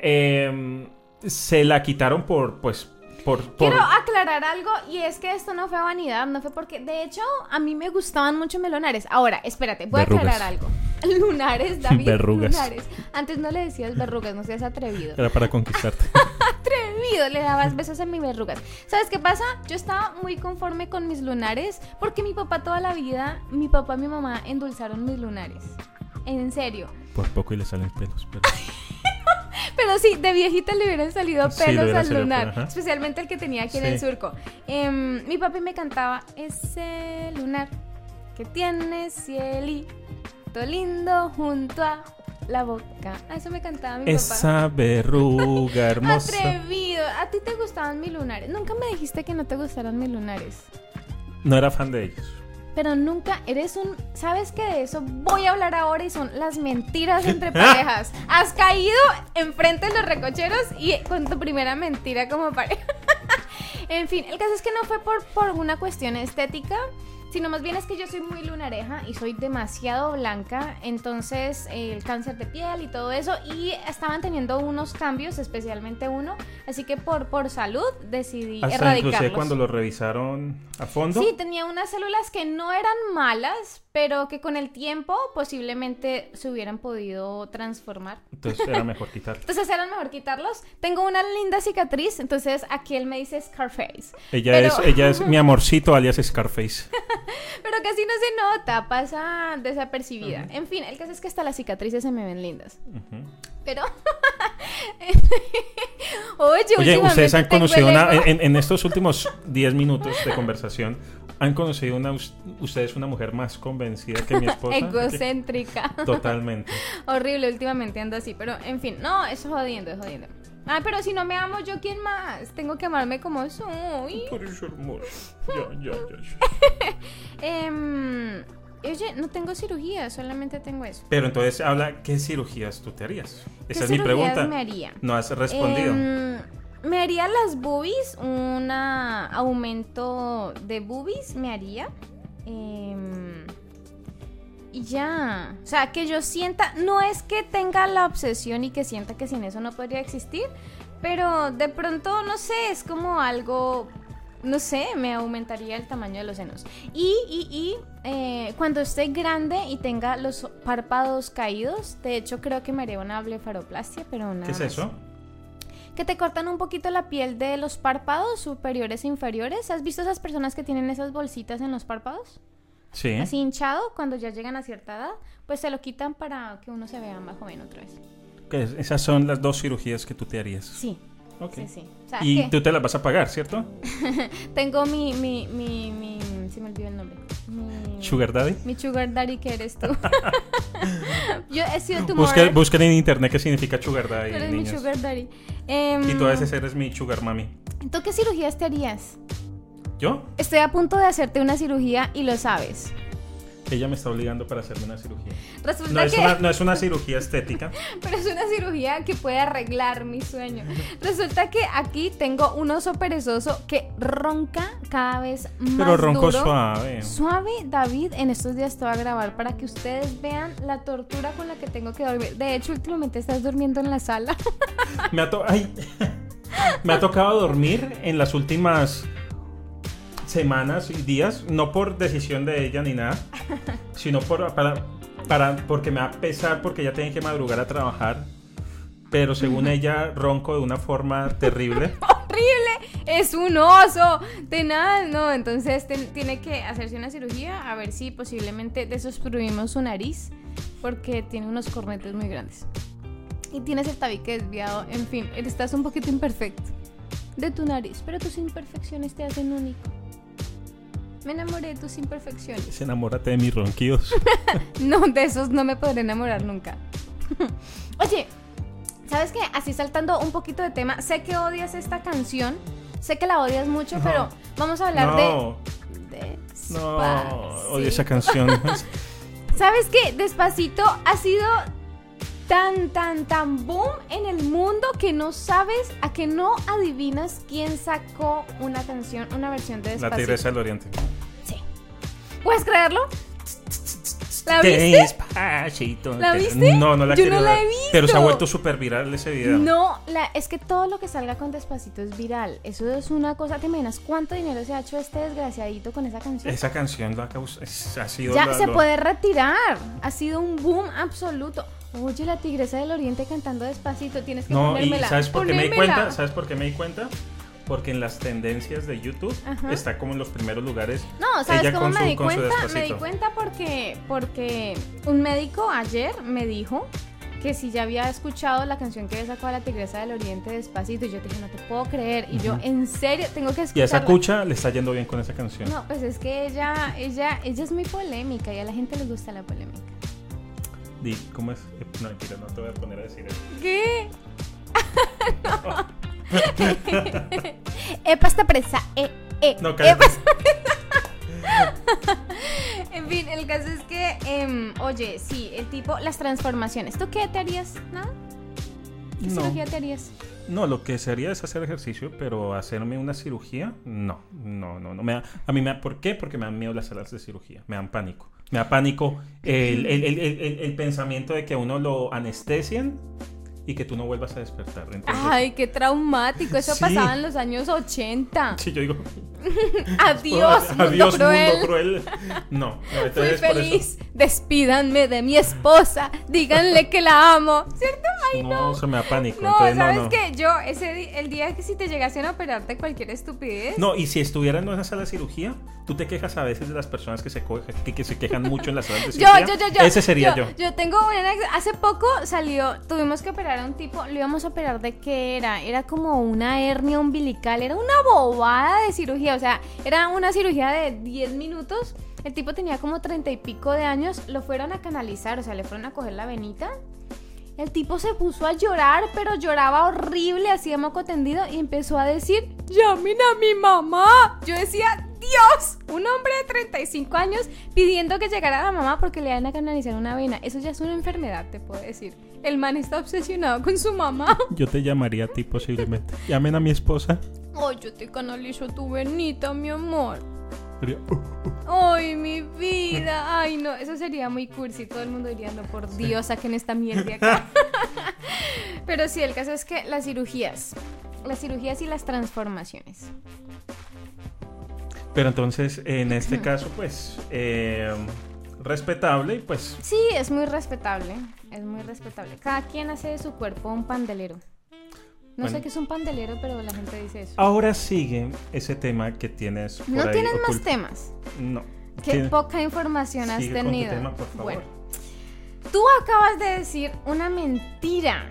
Eh, se la quitaron por, pues, por, por- Quiero aclarar algo y es que esto no fue vanidad, no fue porque, de hecho, a mí me gustaban mucho mis lunares. Ahora, espérate, voy a aclarar algo. Lunares, David. Verrugas. Lunares. Antes no le decías verrugas, no seas atrevido. Era para conquistarte. Atrevido, le dabas besos a mis verrugas. ¿Sabes qué pasa? Yo estaba muy conforme con mis lunares porque mi papá toda la vida, mi papá y mi mamá endulzaron mis lunares. En serio. Por poco y le salen pelos, pero... Pero sí, de viejita le hubieran salido Sí, pelos al lunar, pelo, especialmente el que tenía aquí en el surco. Em, mi papi me cantaba ese lunar que tiene cielito lindo junto a la boca. Ah, eso me cantaba mi papá. Esa verruga hermosa. Atrevido. ¿A ti te gustaban mis lunares? Nunca me dijiste que no te gustaran mis lunares. No era fan de ellos. Pero nunca eres un... ¿Sabes que de eso voy a hablar ahora y son las mentiras entre parejas? Has caído enfrente de los recocheros y con tu primera mentira como pareja. en fin, el caso es que no fue por, por una cuestión estética, sino más bien es que yo soy muy lunareja y soy demasiado blanca, entonces eh, el cáncer de piel y todo eso, y estaban teniendo unos cambios, especialmente uno, así que por, por salud decidí Hasta inclusive erradicarlos. cuando lo revisaron a fondo. Sí, tenía unas células que no eran malas, pero que con el tiempo posiblemente se hubieran podido transformar. Entonces era mejor quitarlo. Entonces era mejor quitarlos. Tengo una linda cicatriz, entonces aquí él me dice Scarface. Ella, Pero- es, ella es mi amorcito alias Scarface. Pero casi no se nota, pasa desapercibida. En fin, el caso es que hasta las cicatrices se me ven lindas. Pero... Oye, Oye, ustedes han conocido una, en estos últimos 10 minutos de conversación, han conocido una, us- ustedes una mujer más convencida que mi esposa. egocéntrica. Totalmente. Horrible, últimamente ando así, pero en fin, no, eso es jodiendo, es jodiendo. Ah, pero si no me amo, ¿yo quién más? Tengo que amarme como soy. Por eso, amor. Ya, ya, ya. Em, Oye, no tengo cirugía, solamente tengo eso. Pero entonces habla, ¿qué cirugías tú te harías? ¿Qué Esa es mi pregunta. me haría? No has respondido. Em, me haría las boobies, un aumento de boobies me haría. Em, y ya. O sea, que yo sienta, no es que tenga la obsesión y que sienta que sin eso no podría existir, pero de pronto, no sé, es como algo, no sé, me aumentaría el tamaño de los senos. Y, y, y eh, cuando esté grande y tenga los párpados caídos, de hecho creo que me haría una blefaroplastia, pero nada ¿Qué es más eso? Que te cortan un poquito la piel de los párpados superiores e inferiores. ¿Has visto esas personas que tienen esas bolsitas en los párpados? Sí. Así hinchado, cuando ya llegan a cierta edad, pues se lo quitan para que uno se vea más joven otra vez. ¿Qué es? Esas son las dos cirugías que tú te harías. Sí, Ok. sí, sí. O sea, Y que tú te las vas a pagar, ¿cierto? tengo mi, mi, mi, mi, se me olvidó el nombre. Mi, Sugar Daddy. Mi sugar daddy que eres tú. Yo he sido tu Busquen, en internet qué significa Sugar Daddy, tú eres mi sugar daddy. Em, Y tú a veces eres mi Sugar Mami. ¿Tú qué cirugías te harías? ¿Yo? Estoy a punto de hacerte una cirugía y lo sabes. Ella me está obligando para hacerme una cirugía. Resulta No es, una, no es una cirugía estética. Pero es una cirugía que puede arreglar mi sueño. Resulta que aquí tengo un oso perezoso que ronca cada vez más Pero ronco duro. suave. Suave, David, en estos días te va a grabar para que ustedes vean la tortura con la que tengo que dormir. De hecho, últimamente estás durmiendo en la sala. Me ha, to- ay. me ha tocado dormir en las últimas semanas y días, no por decisión de ella ni nada, sino por, para, para, porque me va a pesar porque ella tiene que madrugar a trabajar. Pero según ella, ronco de una forma terrible. ¡Horrible! Es un oso. Tenaz, no. Entonces tiene que hacerse una cirugía a ver si posiblemente desobstruimos su nariz porque tiene unos cornetes muy grandes. Y tienes el tabique desviado. En fin, estás un poquito imperfecto de tu nariz, pero tus imperfecciones te hacen único. Me enamoré de tus imperfecciones. Enamórate de mis ronquidos. No, de esos no me podré enamorar nunca. Oye, ¿sabes qué? Así saltando un poquito de tema, sé que odias esta canción, sé que la odias mucho, No. pero vamos a hablar No, de... de no, odio esa canción. ¿Sabes qué? Despacito ha sido tan, tan, tan boom en el mundo que no sabes, a que no adivinas quién sacó una canción, una versión de La Despacito. tigresa del oriente. ¿Puedes creerlo? ¿La viste? Despacito. ¿La viste? No, no la Yo no la ver. he visto. Pero se ha vuelto súper viral ese video. No, la, es que todo lo que salga con Despacito es viral. Eso es una cosa. ¿Te imaginas cuánto dinero se ha hecho este desgraciadito con esa canción? Esa canción la caus- es- ha sido ya la- se lo- puede retirar. Ha sido un boom absoluto. Oye, la tigresa del oriente cantando Despacito. Tienes que No, y ponérmela. ¿sabes por qué me di cuenta? ¿Sabes por qué me di cuenta? Porque en las tendencias de YouTube Ajá. está como en los primeros lugares. No, ¿sabes ella cómo me su- di cuenta? Me di cuenta porque, porque un médico ayer me dijo que si ya había escuchado la canción que había sacado la tigresa del oriente despacito y yo te dije, no te puedo creer. Y yo, en serio, tengo que Y a esa cucha le está yendo bien con esa canción. No, pues es que ella, ella, ella es muy polémica y a la gente le gusta la polémica. Di, ¿Cómo es? Eh, No, mentira, no te voy a poner a decir eso. ¿Qué? Epa esta presa, eh, eh. No, esta presa. en fin, el caso es que, em, oye, sí, el tipo, las transformaciones. ¿Tú qué te harías? ¿Nada? ¿Qué No. cirugía te harías? No, lo que sería es hacer ejercicio, pero hacerme una cirugía, no, no, no, no. Me da- a mí me da, ¿por qué? Porque me dan miedo las salas de cirugía, me dan pánico. Me da pánico el, el- el- el- el- el pensamiento de que a uno lo anestesian y que tú no vuelvas a despertar. Entonces, Ay, qué traumático. Eso Sí. pasaba en los años 80. sí, yo digo, Adiós, mundo adiós, cruel. mundo cruel. No, no, Fui feliz. Despídanme de mi esposa. Díganle que la amo. ¿Cierto? Ay, no, no. eso me da pánico. No, entonces, ¿sabes no, no. qué? Yo, ese el día que si te llegasen a operarte cualquier estupidez. No, y si estuviera en una sala de cirugía, tú te quejas a veces de las personas que se, que, que se quejan mucho en las salas de Yo, cirugía. yo, yo, yo. Ese sería yo. Yo tengo una. Hace poco salió. Tuvimos que operar a un tipo. Lo íbamos a operar de qué era. Era como una hernia umbilical. Era una bobada de cirugía. O sea, era una cirugía de 10 minutos. El tipo tenía como 30 y pico de años. Lo fueron a canalizar. O sea, le fueron a coger la venita. El tipo se puso a llorar, pero lloraba horrible, hacía moco tendido y empezó a decir, llamen a mi mamá. Yo decía, Dios! Un hombre de 35 años pidiendo que llegara la mamá porque le van a canalizar una vena. Eso ya es una enfermedad, te puedo decir. El man está obsesionado con su mamá. Yo te llamaría a ti posiblemente. Llamen a mi esposa. Ay, yo te canalizo tu venita, mi amor. Ay, mi vida. Ay, no, eso sería muy cursi. Todo el mundo diría, no, por Dios, saquen esta mierda acá. Pero sí, el caso es que las cirugías, las cirugías y las transformaciones. Pero entonces, en este caso, pues, eh, respetable, pues. Sí, es muy respetable. Es muy respetable. Cada quien hace de su cuerpo un pandelero. No sé qué es un pandelero, pero la gente dice eso. Ahora sigue ese tema que tienes. Por ¿No tienes más temas? No. Qué poca información has tenido. Bueno, tú acabas de decir una mentira.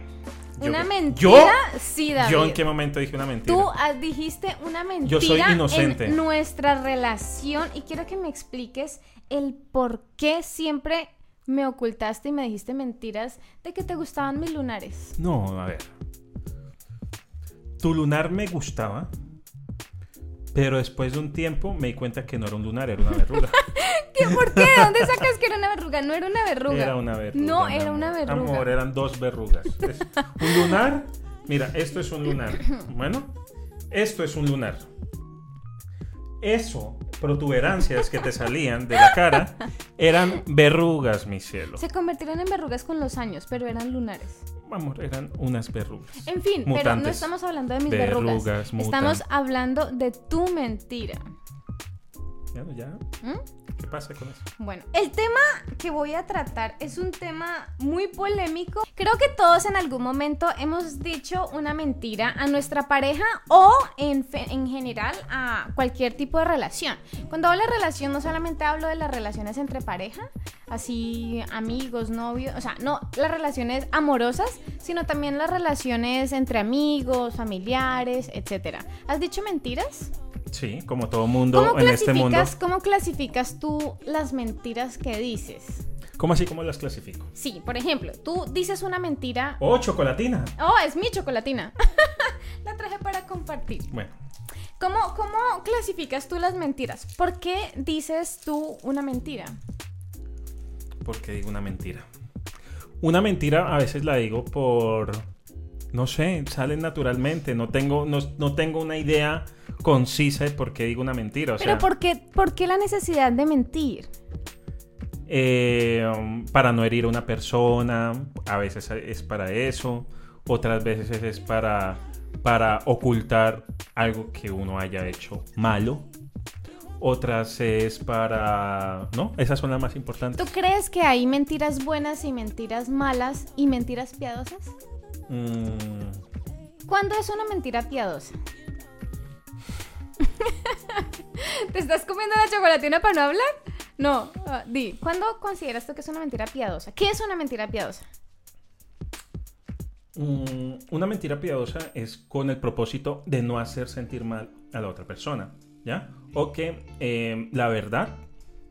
¿Una mentira? ¿Yo? Sí, David. ¿Yo en qué momento dije una mentira? Tú dijiste una mentira Yo soy inocente. en nuestra relación y quiero que me expliques el por qué siempre me ocultaste y me dijiste mentiras de que te gustaban mis lunares. No, a ver. Tu lunar me gustaba, pero después de un tiempo me di cuenta que no era un lunar, era una verruga. ¿Qué? ¿Por qué? ¿Dónde sacas que era una verruga? No era una verruga. Era una verruga. No, era una verruga. Amor, eran dos verrugas. un lunar. Mira, esto es un lunar. Bueno, esto es un lunar. Eso, protuberancias que te salían de la cara, eran verrugas, mi cielo. Se convirtieron en verrugas con los años, pero eran lunares. Amor, eran unas verrugas. En fin, pero no estamos hablando de mis verrugas. Estamos hablando de tu mentira. Ya, ya. ¿Mm? ¿Qué pasa con eso? Bueno, el tema que voy a tratar es un tema muy polémico. Creo que todos en algún momento hemos dicho una mentira a nuestra pareja o en, en general a cualquier tipo de relación. Cuando hablo de relación no solamente hablo de las relaciones entre pareja, así amigos, novios, o sea, no las relaciones amorosas, sino también las relaciones entre amigos, familiares, etc. ¿Has dicho mentiras? Sí, como todo mundo en este mundo. ¿Cómo clasificas tú las mentiras que dices? ¿Cómo así? ¿Cómo las clasifico? Sí, por ejemplo, tú dices una mentira. Oh, chocolatina. Oh, es mi chocolatina. La traje para compartir. Bueno. ¿Cómo, ¿Cómo clasificas tú las mentiras? ¿Por qué dices tú una mentira? ¿Por qué digo una mentira? Una mentira a veces la digo por no sé, salen naturalmente. No tengo, no, tengo una idea concisa de por qué digo una mentira. Pero ¿por, qué, ¿por qué la necesidad de mentir? Eh, para no herir a una persona, a veces es para eso, otras veces es para, para ocultar algo que uno haya hecho malo. Otras es para... ¿No? Esas son las más importantes. ¿Tú crees que hay mentiras buenas y mentiras malas y mentiras piadosas? Mm. ¿Cuándo es una mentira piadosa? ¿Te estás comiendo la chocolatina para no hablar? No, ah, di, ¿cuándo consideras tú que es una mentira piadosa? ¿Qué es una mentira piadosa? Mm, una mentira piadosa es con el propósito de no hacer sentir mal a la otra persona, ¿ya? O que eh, la verdad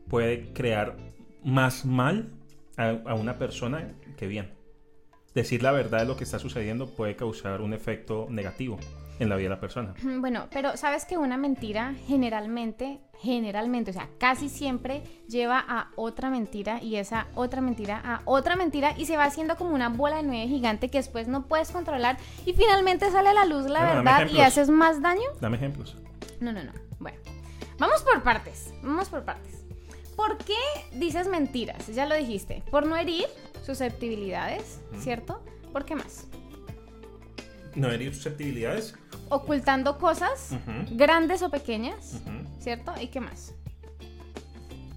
puede crear más mal a una persona que bien decir la verdad de lo que está sucediendo puede causar un efecto negativo en la vida de la persona. Bueno, pero sabes que una mentira generalmente, generalmente, o sea, casi siempre lleva a otra mentira y esa otra mentira a otra mentira y se va haciendo como una bola de nieve gigante que después no puedes controlar y finalmente sale a la luz la verdad y haces más daño. Dame ejemplos. No, no, no. Bueno, vamos por partes, vamos por partes. ¿Por qué dices mentiras? Ya lo dijiste. Por no herir, susceptibilidades, ¿cierto? ¿Por qué más? No herir susceptibilidades. Ocultando cosas, grandes o pequeñas, ¿cierto? ¿Y qué más?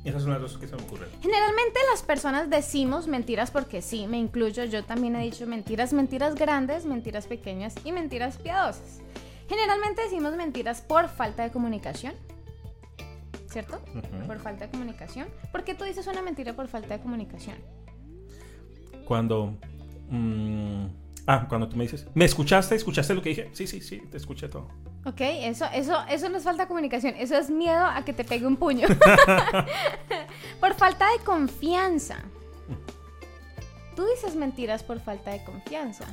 Esas son las dos que se me ocurren. Generalmente las personas decimos mentiras porque sí, me incluyo, yo también he dicho mentiras, mentiras grandes, mentiras pequeñas y mentiras piadosas. Generalmente decimos mentiras por falta de comunicación, ¿cierto? Por falta de comunicación. ¿Por qué tú dices una mentira por falta de comunicación? cuando... Mm, ah, cuando tú me dices, ¿me escuchaste? ¿Escuchaste lo que dije? Sí, sí, sí, te escuché todo. Ok, eso, eso, eso no es falta de comunicación, eso es miedo a que te pegue un puño. por falta de confianza. Tú dices mentiras por falta de confianza.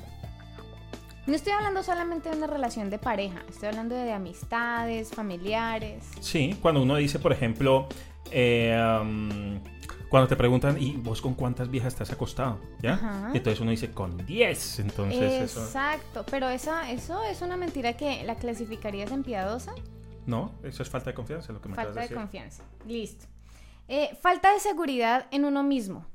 No estoy hablando solamente de una relación de pareja, estoy hablando de, amistades, familiares. Sí, cuando uno dice, por ejemplo, eh, um, cuando te preguntan, ¿y vos con cuántas viejas has acostado? ¿Ya? entonces uno dice, con 10. Entonces Exacto, pero esa, eso es una mentira que la clasificarías en piadosa. No, eso es falta de confianza, lo que me Falta de confianza, listo. Eh, falta de seguridad en uno mismo.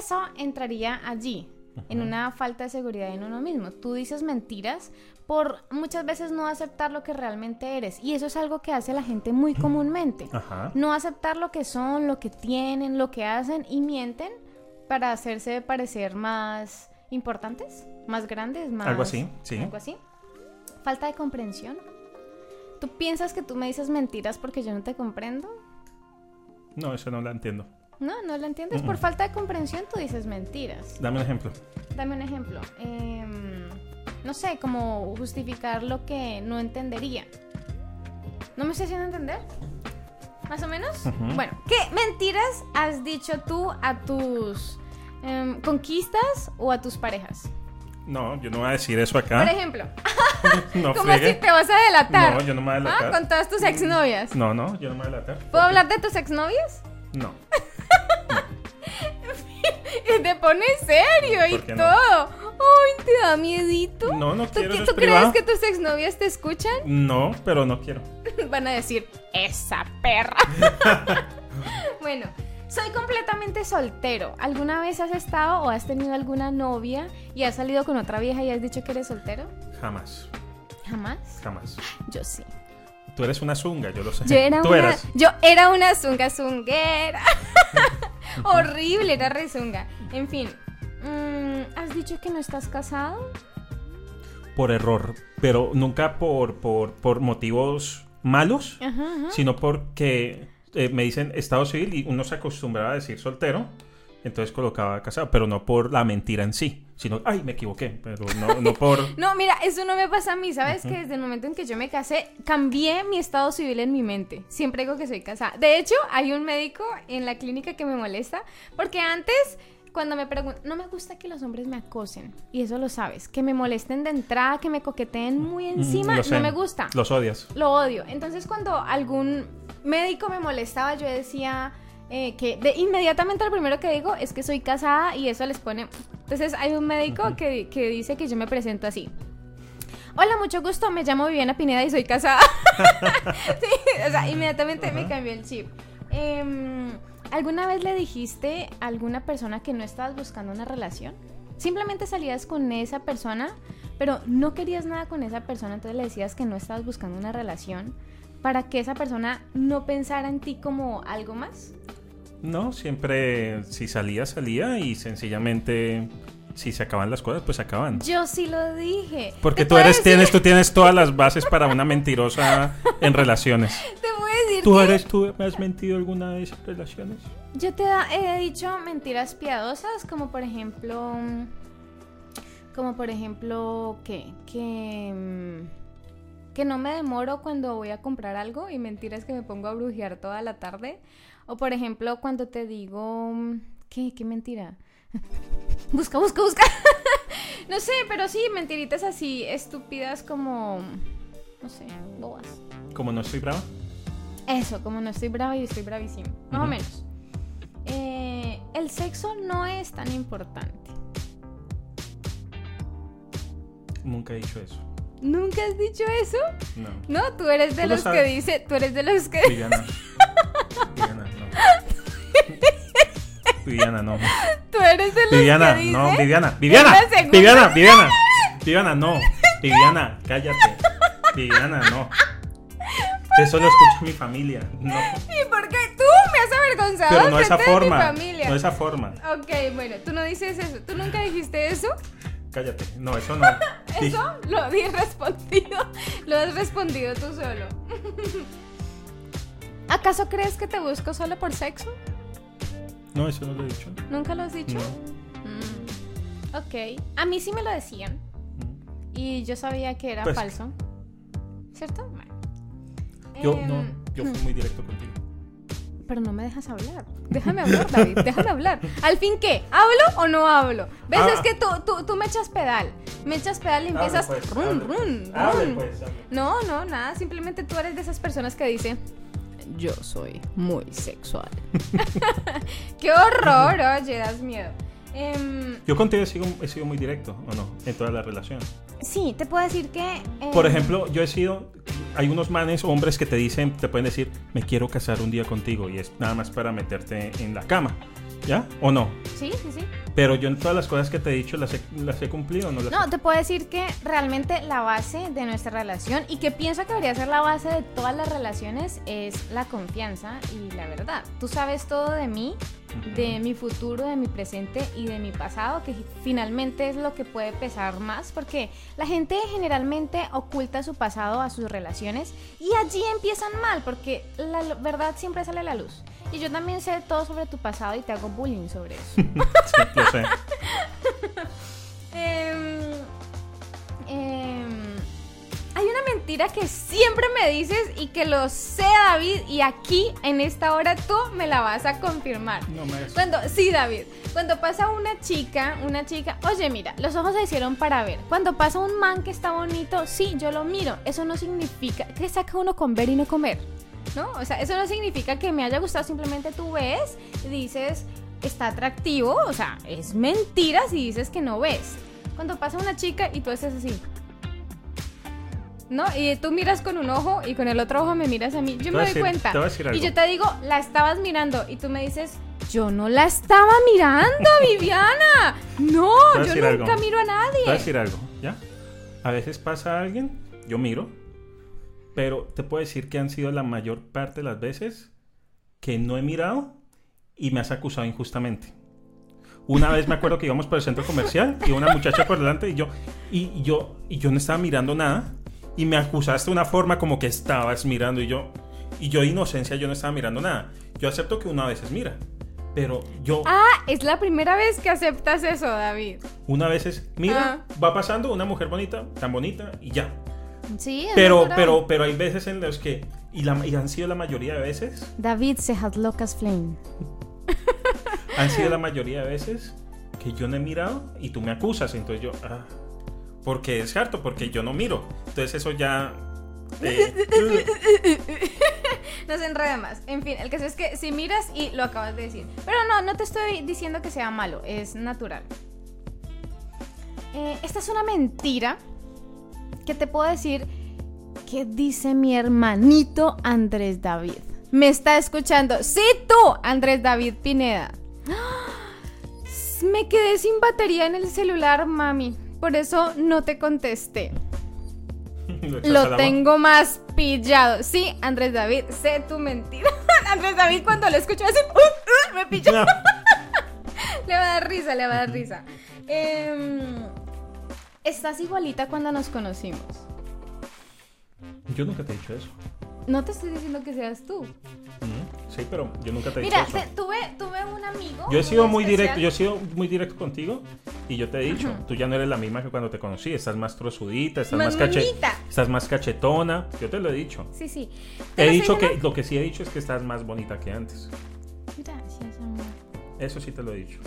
Eso entraría allí, en una falta de seguridad en uno mismo. Tú dices mentiras por muchas veces no aceptar lo que realmente eres. Y eso es algo que hace la gente muy comúnmente. No aceptar lo que son, lo que tienen, lo que hacen y mienten para hacerse parecer más importantes, más grandes, más... Algo así, sí. Algo así. Falta de comprensión. ¿Tú piensas que tú me dices mentiras porque yo no te comprendo? No, eso no lo entiendo. No, no lo entiendes. Por falta de comprensión tú dices mentiras. Dame un ejemplo. Dame un ejemplo. Em, no sé, como justificar lo que no entendería. ¿No me estoy haciendo entender? ¿Más o menos? Bueno, ¿qué mentiras has dicho tú a tus em, conquistas o a tus parejas? No, yo no voy a decir eso acá. Por ejemplo. no ¿Cómo así te vas a delatar? No, yo no me voy a delatar. ¿Ah? ¿Con todas tus exnovias? No, no, yo no me voy a delatar. ¿Puedo hablar de tus exnovias? No. te pones serio y todo. Ay, ¿te da miedito? No, no quiero. ¿Tú, crees que tus exnovias te escuchan? No, pero no quiero. Van a decir, esa perra. bueno, soy completamente soltero. ¿Alguna vez has estado o has tenido alguna novia y has salido con otra vieja y has dicho que eres soltero? Jamás. ¿Jamás? Jamás. Yo sí. Tú eres una zunga, yo lo sé. Yo era, una, Yo era una zunga zunguera. Horrible, era re zunga. En fin, mm, ¿has dicho que no estás casado? Por error, pero nunca por, por, por motivos malos, sino porque eh, me dicen estado civil y uno se acostumbraba a decir soltero, entonces colocaba casado, pero no por la mentira en sí, sino, ay, me equivoqué, pero no, no por... no, mira, eso no me pasa a mí, ¿sabes? Que desde el momento en que yo me casé, cambié mi estado civil en mi mente. Siempre digo que soy casada. De hecho, hay un médico en la clínica que me molesta, porque antes cuando me preguntan, no me gusta que los hombres me acosen, y eso lo sabes, que me molesten de entrada, que me coqueteen muy encima, no me gusta. Los odias. Lo odio. Entonces cuando algún médico me molestaba, yo decía eh, que de inmediatamente lo primero que digo es que soy casada y eso les pone... Entonces hay un médico que, que dice que yo me presento así. Hola, mucho gusto, me llamo Viviana Pineda y soy casada. sí, o sea, inmediatamente me cambió el chip. Eh, ¿Alguna vez le dijiste a alguna persona que no estabas buscando una relación? Simplemente salías con esa persona, pero no querías nada con esa persona, entonces le decías que no estabas buscando una relación para que esa persona no pensara en ti como algo más. No, siempre si salía, salía y sencillamente si se acaban las cosas, pues se acaban. Yo sí lo dije. Porque tú eres, tienes, tú tienes todas las bases para una mentirosa en relaciones. Te voy a decir. ¿Tú eres, tú me has mentido alguna vez en relaciones? Yo te he dicho mentiras piadosas, como por ejemplo, como por ejemplo, ¿qué? Que mm, que no me demoro cuando voy a comprar algo y mentiras que me pongo a brujear toda la tarde. O por ejemplo, cuando te digo, ¿qué? ¿Qué mentira? busca, busca, busca. no sé, pero sí, mentiritas así estúpidas como, no sé, bobas. ¿Como no estoy brava? Eso, como no estoy brava y estoy bravísimo. Más o menos. Eh, el sexo no es tan importante. Nunca he dicho eso. ¿Nunca has dicho eso? No. No, tú eres de los que dice, tú eres de los que... Viviana. Viviana, no. Viviana, no. Tú eres los Viviana, que dice... no, Viviana. Viviana, Viviana, Viviana. Viviana, no. Viviana, cállate. Viviana, no. Eso lo escucha mi familia. No. ¿Y por qué tú me has avergonzado? Pero no de esa forma. De mi familia? No esa forma. Ok, bueno, tú no dices eso. ¿Tú nunca dijiste eso? Cállate. No, eso no. eso lo has respondido. Lo has respondido tú solo. ¿Acaso crees que te busco solo por sexo? No, eso no lo he dicho. ¿Nunca lo has dicho? No. Mm, ok. A mí sí me lo decían. Mm. Y yo sabía que era Pues- falso. ¿Cierto? Bueno. Yo, Em, no, yo fui muy directo contigo. pero no me dejas hablar. Déjame hablar, David, déjame hablar. ¿Al fin qué? ¿Hablo o no hablo? ¿Ves? Ah. Es que tú, tú, tú me echas pedal. Me echas pedal y Hable, empiezas pues, run, hable. run, Hable, run. pues. No, no, nada. Simplemente tú eres de esas personas que dicen, yo soy muy sexual. ¡Qué horror! Oye, das miedo. Em, Yo contigo he sido, he sido muy directo, ¿o no? En toda la relación. sí, te puedo decir que... em, Por ejemplo, yo he sido. Hay unos manes, hombres que te dicen, te pueden decir, me quiero casar un día contigo y es nada más para meterte en la cama. ¿Ya? ¿O no? Sí, sí, sí. Pero yo en todas las cosas que te he dicho las he, las he cumplido no las No, te puedo decir que realmente la base de nuestra relación y que pienso que debería ser la base de todas las relaciones es la confianza y la verdad. Tú sabes todo de mí, de mi futuro, de mi presente y de mi pasado, que finalmente es lo que puede pesar más, porque la gente generalmente oculta su pasado a sus relaciones y allí empiezan mal, porque la verdad siempre sale a la luz. Y yo también sé todo sobre tu pasado y te hago bullying sobre eso. Sí, lo sé. Em, em, hay una mentira que siempre me dices y que lo sé, David, y aquí en esta hora tú me la vas a confirmar. No me Cuando, sí, David, cuando pasa una chica, una chica, oye, mira, los ojos se hicieron para ver. Cuando pasa un man que está bonito, sí, yo lo miro. Eso no significa que saca uno con ver y no comer, ¿no? O sea, eso no significa que me haya gustado, simplemente tú ves, dices, está atractivo, o sea, es mentira si dices que no ves. Cuando pasa una chica y tú haces así. ¿No? Y tú miras con un ojo y con el otro ojo me miras a mí. Yo me a doy decir- cuenta. a y yo te digo, la estabas mirando. Y tú me dices, yo no la estaba mirando, Viviana. No, a yo nunca algo. miro a Te voy a nadie. decir algo, ¿ya? A veces pasa alguien, yo miro, pero te puedo decir que han sido la mayor parte de las veces que no he mirado y me has acusado injustamente. Una vez me acuerdo que íbamos por el centro comercial y una muchacha por delante y yo y yo y yo no estaba mirando nada y me acusaste de una forma como que estabas mirando y yo y yo de inocencia yo no estaba mirando nada. Yo acepto que una vez es mira, pero yo Ah, es la primera vez que aceptas eso, David. una vez es mira, Ah. va pasando una mujer bonita, tan bonita y ya. Sí, es Pero, natural. pero, pero hay veces en los que, y, la, y han sido la mayoría de veces, David se had locas flame. han sido la mayoría de veces que yo no he mirado y tú me acusas. Entonces yo, ah, porque es cierto, porque yo no miro. Entonces eso ya... eh, No se enrede más. En fin, el caso es que si miras y lo acabas de decir. Pero no, no te estoy diciendo que sea malo, es natural. Eh, esta es una mentira que te puedo decir que dice mi hermanito Andrés David. Me está escuchando. Sí, tú, Andrés David Pineda. Me quedé sin batería en el celular, mami. Por eso no te contesté. lo tengo más pillado. Sí, Andrés David, sé tu mentira. Andrés David cuando lo escucho así, "Uh, uh", me pilló. mano. Le va a dar risa, le va a dar risa. Em, estás igualita cuando nos conocimos. Yo nunca te he dicho eso. No te estoy diciendo que seas tú. Mm, Sí, pero yo nunca te he Mira, dicho eso. te- tuve, tuve un amigo. Yo he sido muy especial. directo, yo he sido muy directo contigo y yo te he dicho, tú ya no eres la misma que cuando te conocí, estás más trozudita, estás Más más, cache- estás más cachetona, yo te lo he dicho. Sí, sí. He dicho que lo que sí he dicho es que estás más bonita que antes. Gracias, amor. Eso sí te lo he dicho.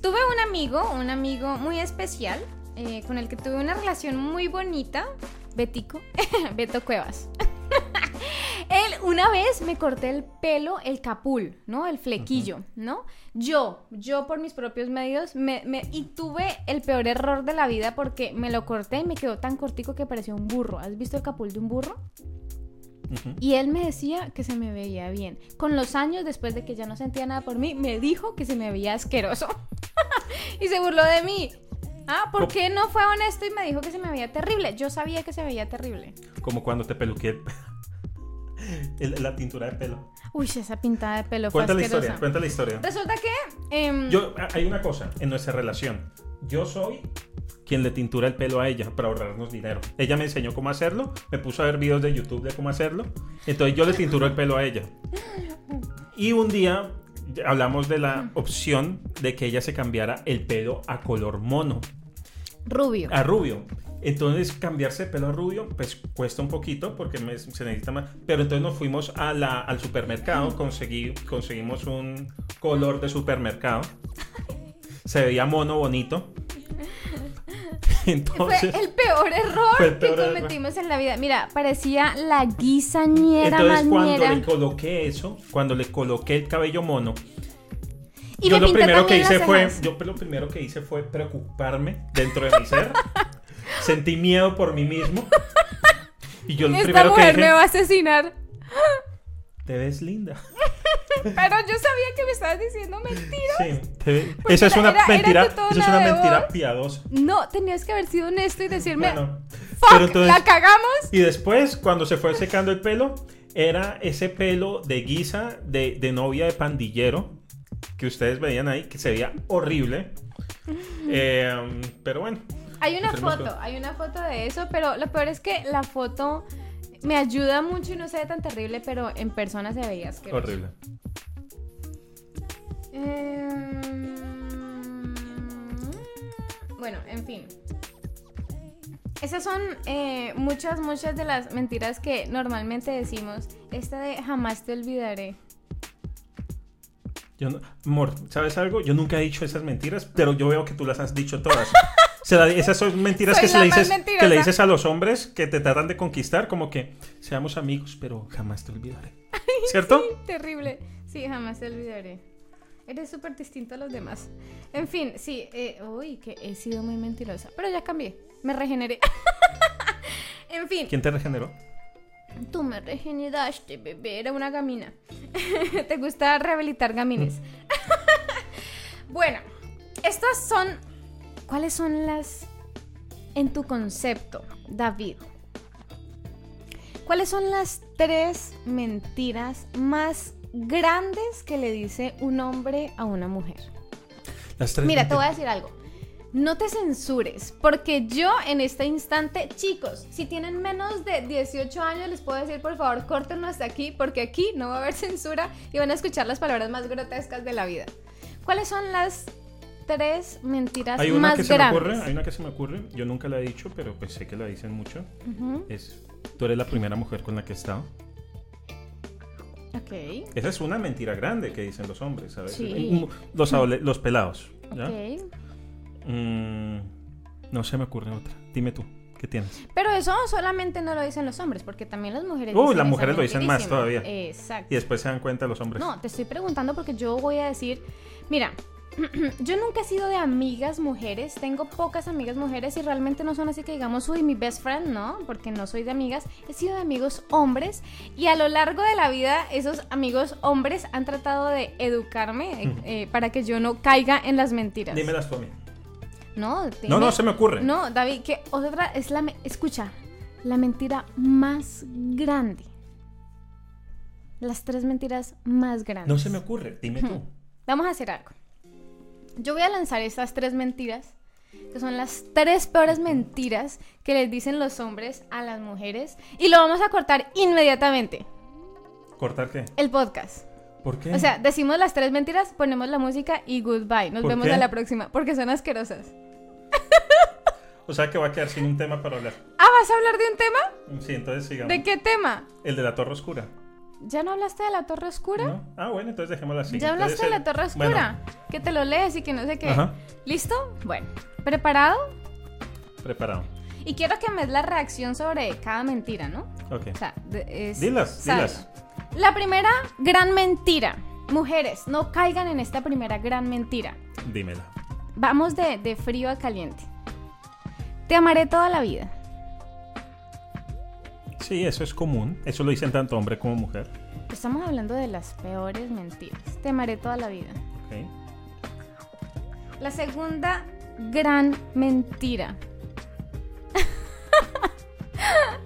Tuve un amigo, un amigo muy especial, eh, con el que tuve una relación muy bonita, Betico, Beto Cuevas. Él una vez me corté el pelo, el capul, ¿no? El flequillo, ¿no? Yo, yo por mis propios medios, me, me- y tuve el peor error de la vida porque me lo corté y me quedó tan cortico que parecía un burro. ¿Has visto el capul de un burro? Y él me decía que se me veía bien. Con los años, después de que ya no sentía nada por mí, me dijo que se me veía asqueroso. y se burló de mí. Ah, ¿por qué no fue honesto y me dijo que se me veía terrible? Yo sabía que se veía terrible. Como cuando te peluqué el- la tintura de pelo. Uy, esa pintada de pelo Cuenta la historia, cuenta la historia. Resulta que... em, Yo, hay una cosa en nuestra relación. Yo soy quien le tintura el pelo a ella para ahorrarnos dinero. Ella me enseñó cómo hacerlo, me puso a ver videos de YouTube de cómo hacerlo. Entonces yo le tinturo el pelo a ella. Y un día hablamos de la opción de que ella se cambiara el pelo a color mono. Rubio. a rubio. Entonces cambiarse de pelo a rubio pues cuesta un poquito porque me- se necesita más. Pero entonces nos fuimos a la, al supermercado, conseguí, conseguimos un color de supermercado. Se veía mono bonito. Entonces, fue el peor error Fue el peor que error. cometimos en la vida. Mira, parecía la guisañera entonces cuando le coloqué eso, cuando le coloqué el cabello mono, Y yo lo primero que hice fue, yo lo primero que hice fue preocuparme dentro de mi ser. Sentí miedo por mí mismo. Y yo lo Esta primero que mujer dije, me va a asesinar. te ves linda. Pero yo sabía que me estabas diciendo mentiras. Sí, te Porque esa es una era- era mentira, tono esa es una mentira piadosa. No, tenías que haber sido honesto y decirme, Bueno, fuck, pero entonces- la cagamos. y después cuando se fue secando el pelo, era ese pelo de guisa de, de novia de pandillero que ustedes veían ahí, que se veía horrible. Eh, pero bueno, Hay una foto, que- hay una foto de eso, pero lo peor es que la foto me ayuda mucho y no se ve tan terrible, pero en persona se veía asqueroso. horrible. Em, Bueno, en fin. Esas son eh, muchas, muchas de las mentiras que normalmente decimos. Esta de jamás te olvidaré. Yo no- amor, ¿sabes algo? Yo nunca he dicho esas mentiras, pero yo veo que tú las has dicho todas. Esas son mentiras que, se le dices, mentirosa. que le dices a los hombres que te tratan de conquistar, como que seamos amigos, pero jamás te olvidaré. ¿Cierto? Terrible. Sí, jamás te olvidaré. Eres súper distinto a los demás. En fin, sí. eh, uy, que he sido muy mentirosa. Pero ya cambié. Me regeneré. en fin. ¿Quién te regeneró? Tú me regeneraste, bebé. Era una gamina. ¿Te gusta rehabilitar gamines? bueno, estas son. ¿Cuáles son las. En tu concepto, David? ¿Cuáles son las tres mentiras más grandes que le dice un hombre a una mujer? Las tres Mira, te voy a decir algo. No te censures, porque yo en este instante, chicos, si tienen menos de 18 años, les puedo decir, por favor, córtenlo hasta aquí, porque aquí no va a haber censura y van a escuchar las palabras más grotescas de la vida. ¿Cuáles son las tres mentiras Hay una más que se me grandes? ocurre, hay una que se me ocurre, yo nunca la he dicho, pero pues sé que la dicen mucho. Es, tú eres la primera mujer con la que he estado. Ok, Esa es una mentira grande que dicen los hombres, ¿sabes? Sí. Los, adole- los pelados. ¿ya? ok. Mm, no se me ocurre otra. Dime tú, ¿qué tienes? Pero eso solamente no lo dicen los hombres, porque también las mujeres. Uy, las mujeres lo dicen más todavía. Exacto. Y después se dan cuenta los hombres. No, te estoy preguntando porque yo voy a decir, mira, yo nunca he sido de amigas mujeres, tengo pocas amigas mujeres y realmente no son así que digamos, uy, mi best friend, no, porque no soy de amigas, he sido de amigos hombres y a lo largo de la vida esos amigos hombres han tratado de educarme eh, eh, para que yo no caiga en las mentiras. Dímelas tú a mí. No, No, dime- no se me ocurre. No, David, que otra es la, me- escucha, la mentira más grande. Las tres mentiras más grandes. No se me ocurre. Dime tú. Vamos a hacer algo. Yo voy a lanzar estas tres mentiras, que son las tres peores mentiras que les dicen los hombres a las mujeres, y lo vamos a cortar inmediatamente, ¿Cortar qué? el podcast. ¿Por qué? O sea, decimos las tres mentiras, ponemos la música y goodbye. Nos ¿Por vemos qué? a la próxima, porque son asquerosas. O sea que va a quedar sin un tema para hablar. Ah, ¿vas a hablar de un tema? Sí, entonces sigamos. ¿De qué tema? El de la Torre Oscura. ¿Ya no hablaste de la Torre Oscura? ¿No? Ah, bueno, entonces dejémosla así. ¿Ya hablaste Entonces, de la Torre Oscura? Que te lo lees y que no sé qué. Ajá. ¿Listo? Bueno, ¿preparado? Preparado. Y quiero que me des la reacción sobre cada mentira, ¿no? Ok. O sea, de- es Dilas, dilas. La primera gran mentira. Mujeres, no caigan en esta primera gran mentira. Dímela. Vamos de, de frío a caliente. Te amaré toda la vida. Sí, eso es común. Eso lo dicen tanto hombre como mujer. Estamos hablando de las peores mentiras. Te amaré toda la vida. Ok. La segunda gran mentira.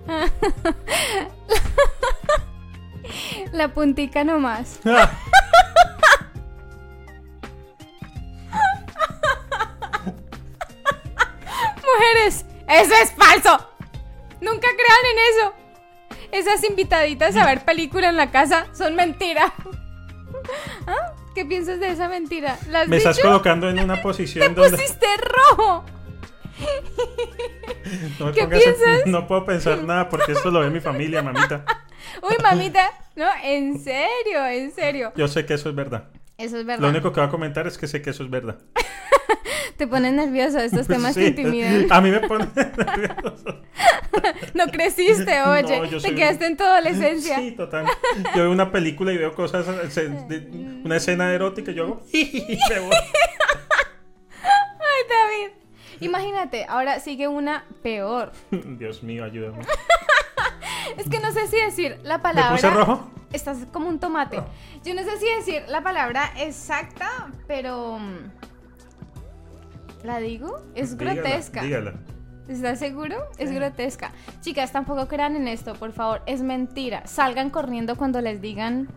La puntica nomás. Mujeres, eso es falso. Nunca crean en eso. Esas invitaditas a ver película en la casa son mentira. ¿Ah? ¿Qué piensas de esa mentira? ¿La has Me estás colocando en una Te posición donde. pusiste rojo. No me ¿Qué pongas piensas? no puedo pensar nada porque esto lo ve mi familia, mamita. Uy, mamita. No, en serio, en serio. Yo sé que eso es verdad. Eso es verdad. Lo único que voy a comentar es que sé que eso es verdad. Te pones nervioso, estos temas Sí. te intimidan. A mí me pone nervioso. No creciste, oye. No, te quedaste en tu adolescencia. Sí, total. Yo veo una película y veo cosas, una escena erótica y yo hago... y me voy. Ay, David. Imagínate, ahora sigue una peor. Dios mío, ayúdame. Es que no sé si decir la ¿Me palabra. puse rojo? Estás como un tomate. Yo no sé si decir la palabra exacta, pero. mm, ¿La digo? Es Dígala, grotesca. Dígala. ¿Estás seguro? Es grotesca. Chicas, tampoco crean en esto, por favor. Es mentira. Salgan corriendo cuando les digan.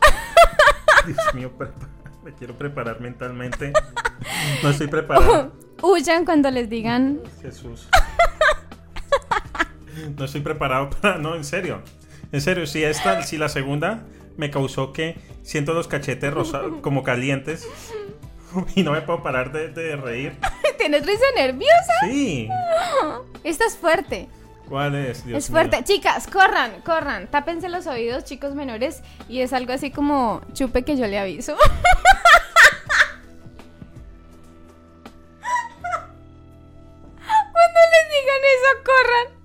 Dios mío, me quiero preparar mentalmente. No estoy preparado. Huyan cuando les digan. Jesús. No estoy preparado para. No, en serio. En serio, si esta, si la segunda me causó que siento los cachetes rosados como calientes y no me puedo parar de, de reír. ¿Tienes risa nerviosa? Sí. Esta es fuerte. ¿Cuál es? Dios es fuerte. mío? Chicas, corran, corran. Tápense los oídos, chicos menores. Y es algo así como chupe que yo le aviso. Cuando les digan eso, corran.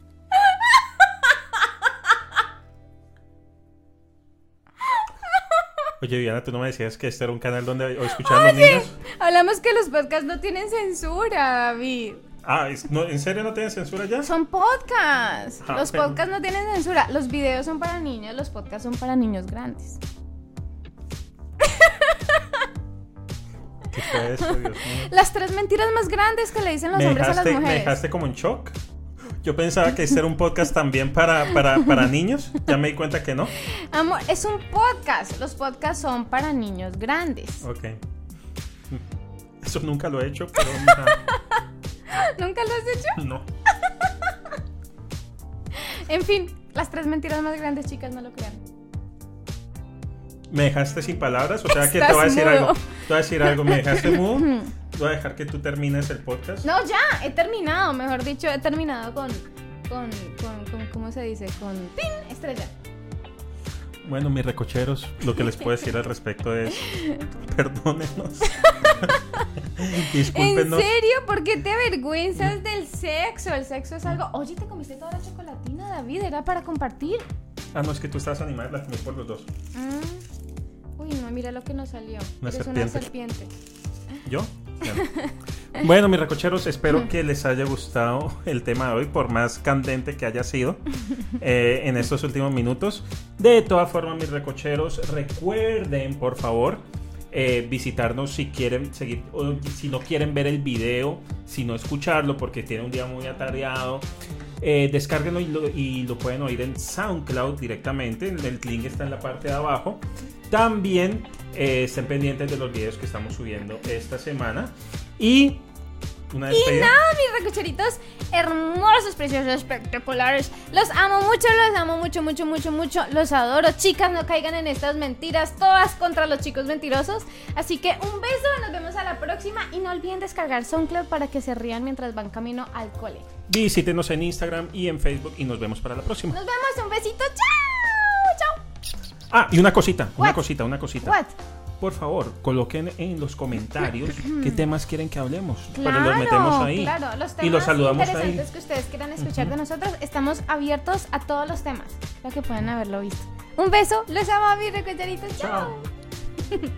Oye, Diana, tú no me decías que este era un canal donde escuchaban los niños. Hablamos que los podcasts no tienen censura, David. Ah, no, ¿en serio no tienen censura ya? Son podcasts. Ah, Los pero- podcasts no tienen censura. Los videos son para niños, los podcasts son para niños grandes. ¿Qué fue eso, Dios mío? Las tres mentiras más grandes que le dicen los me hombres a las me mujeres. dejaste como en shock. Yo pensaba que este era un podcast también para, para, para niños. Ya me di cuenta que no. Amor, es un podcast. Los podcasts son para niños grandes. Ok. Eso nunca lo he hecho, pero ¿Nunca lo has hecho? no. En fin, las tres mentiras más grandes, chicas, no lo crean. ¿Me dejaste sin palabras? O sea que te voy a decir mudo. algo. Te voy a decir algo. ¿Me dejaste mudo? Voy a dejar que tú termines el podcast. No, ya, he terminado. Mejor dicho, he terminado con. con. con, con- ¿Cómo se dice? Con. ¡Pin! Estrella. Bueno, mis recocheros, lo que les puedo decir al respecto es perdónenos. ¿En Discúlpenos. serio? ¿Por qué te avergüenzas del sexo? El sexo es algo. Oye, te comiste toda la chocolatina, David. Era para compartir. Ah, no, es que tú estabas animada, la comí por los dos. Mm. Uy, no, mira lo que nos salió. Una Eres una serpiente. ¿Yo? Bueno. Bueno, mis recocheros, espero que les haya gustado el tema de hoy, por más candente que haya sido eh, en estos últimos minutos. De todas formas, mis recocheros, recuerden, por favor, eh, visitarnos si quieren seguir, o si no quieren ver el video, si no escucharlo, porque tiene un día muy atareado. Eh, descárguenlo y lo, y lo pueden oír en SoundCloud directamente. El link está en la parte de abajo. También eh, estén pendientes de los videos que estamos subiendo esta semana. Y una Y nada, mis recocheritos hermosos, preciosos, espectaculares. Los amo mucho, los amo mucho, mucho, mucho, mucho. Los adoro. Chicas, no caigan en estas mentiras, todas contra los chicos mentirosos. Así que un beso, nos vemos a la próxima. Y no olviden descargar SoundCloud para que se rían mientras van camino al cole. Visítenos en Instagram y en Facebook y nos vemos para la próxima. Nos vemos, un besito, chao. Ah, y una cosita, What? una cosita, una cosita. What? Por favor, coloquen en los comentarios qué temas quieren que hablemos. Claro, los metemos ahí. Claro, los temas y los saludamos interesantes ahí. que ustedes quieran escuchar uh -huh. de nosotros, estamos abiertos a todos los temas, lo que pueden haberlo visto. Un beso, los amo a mis recuerditos. Chao. Chao.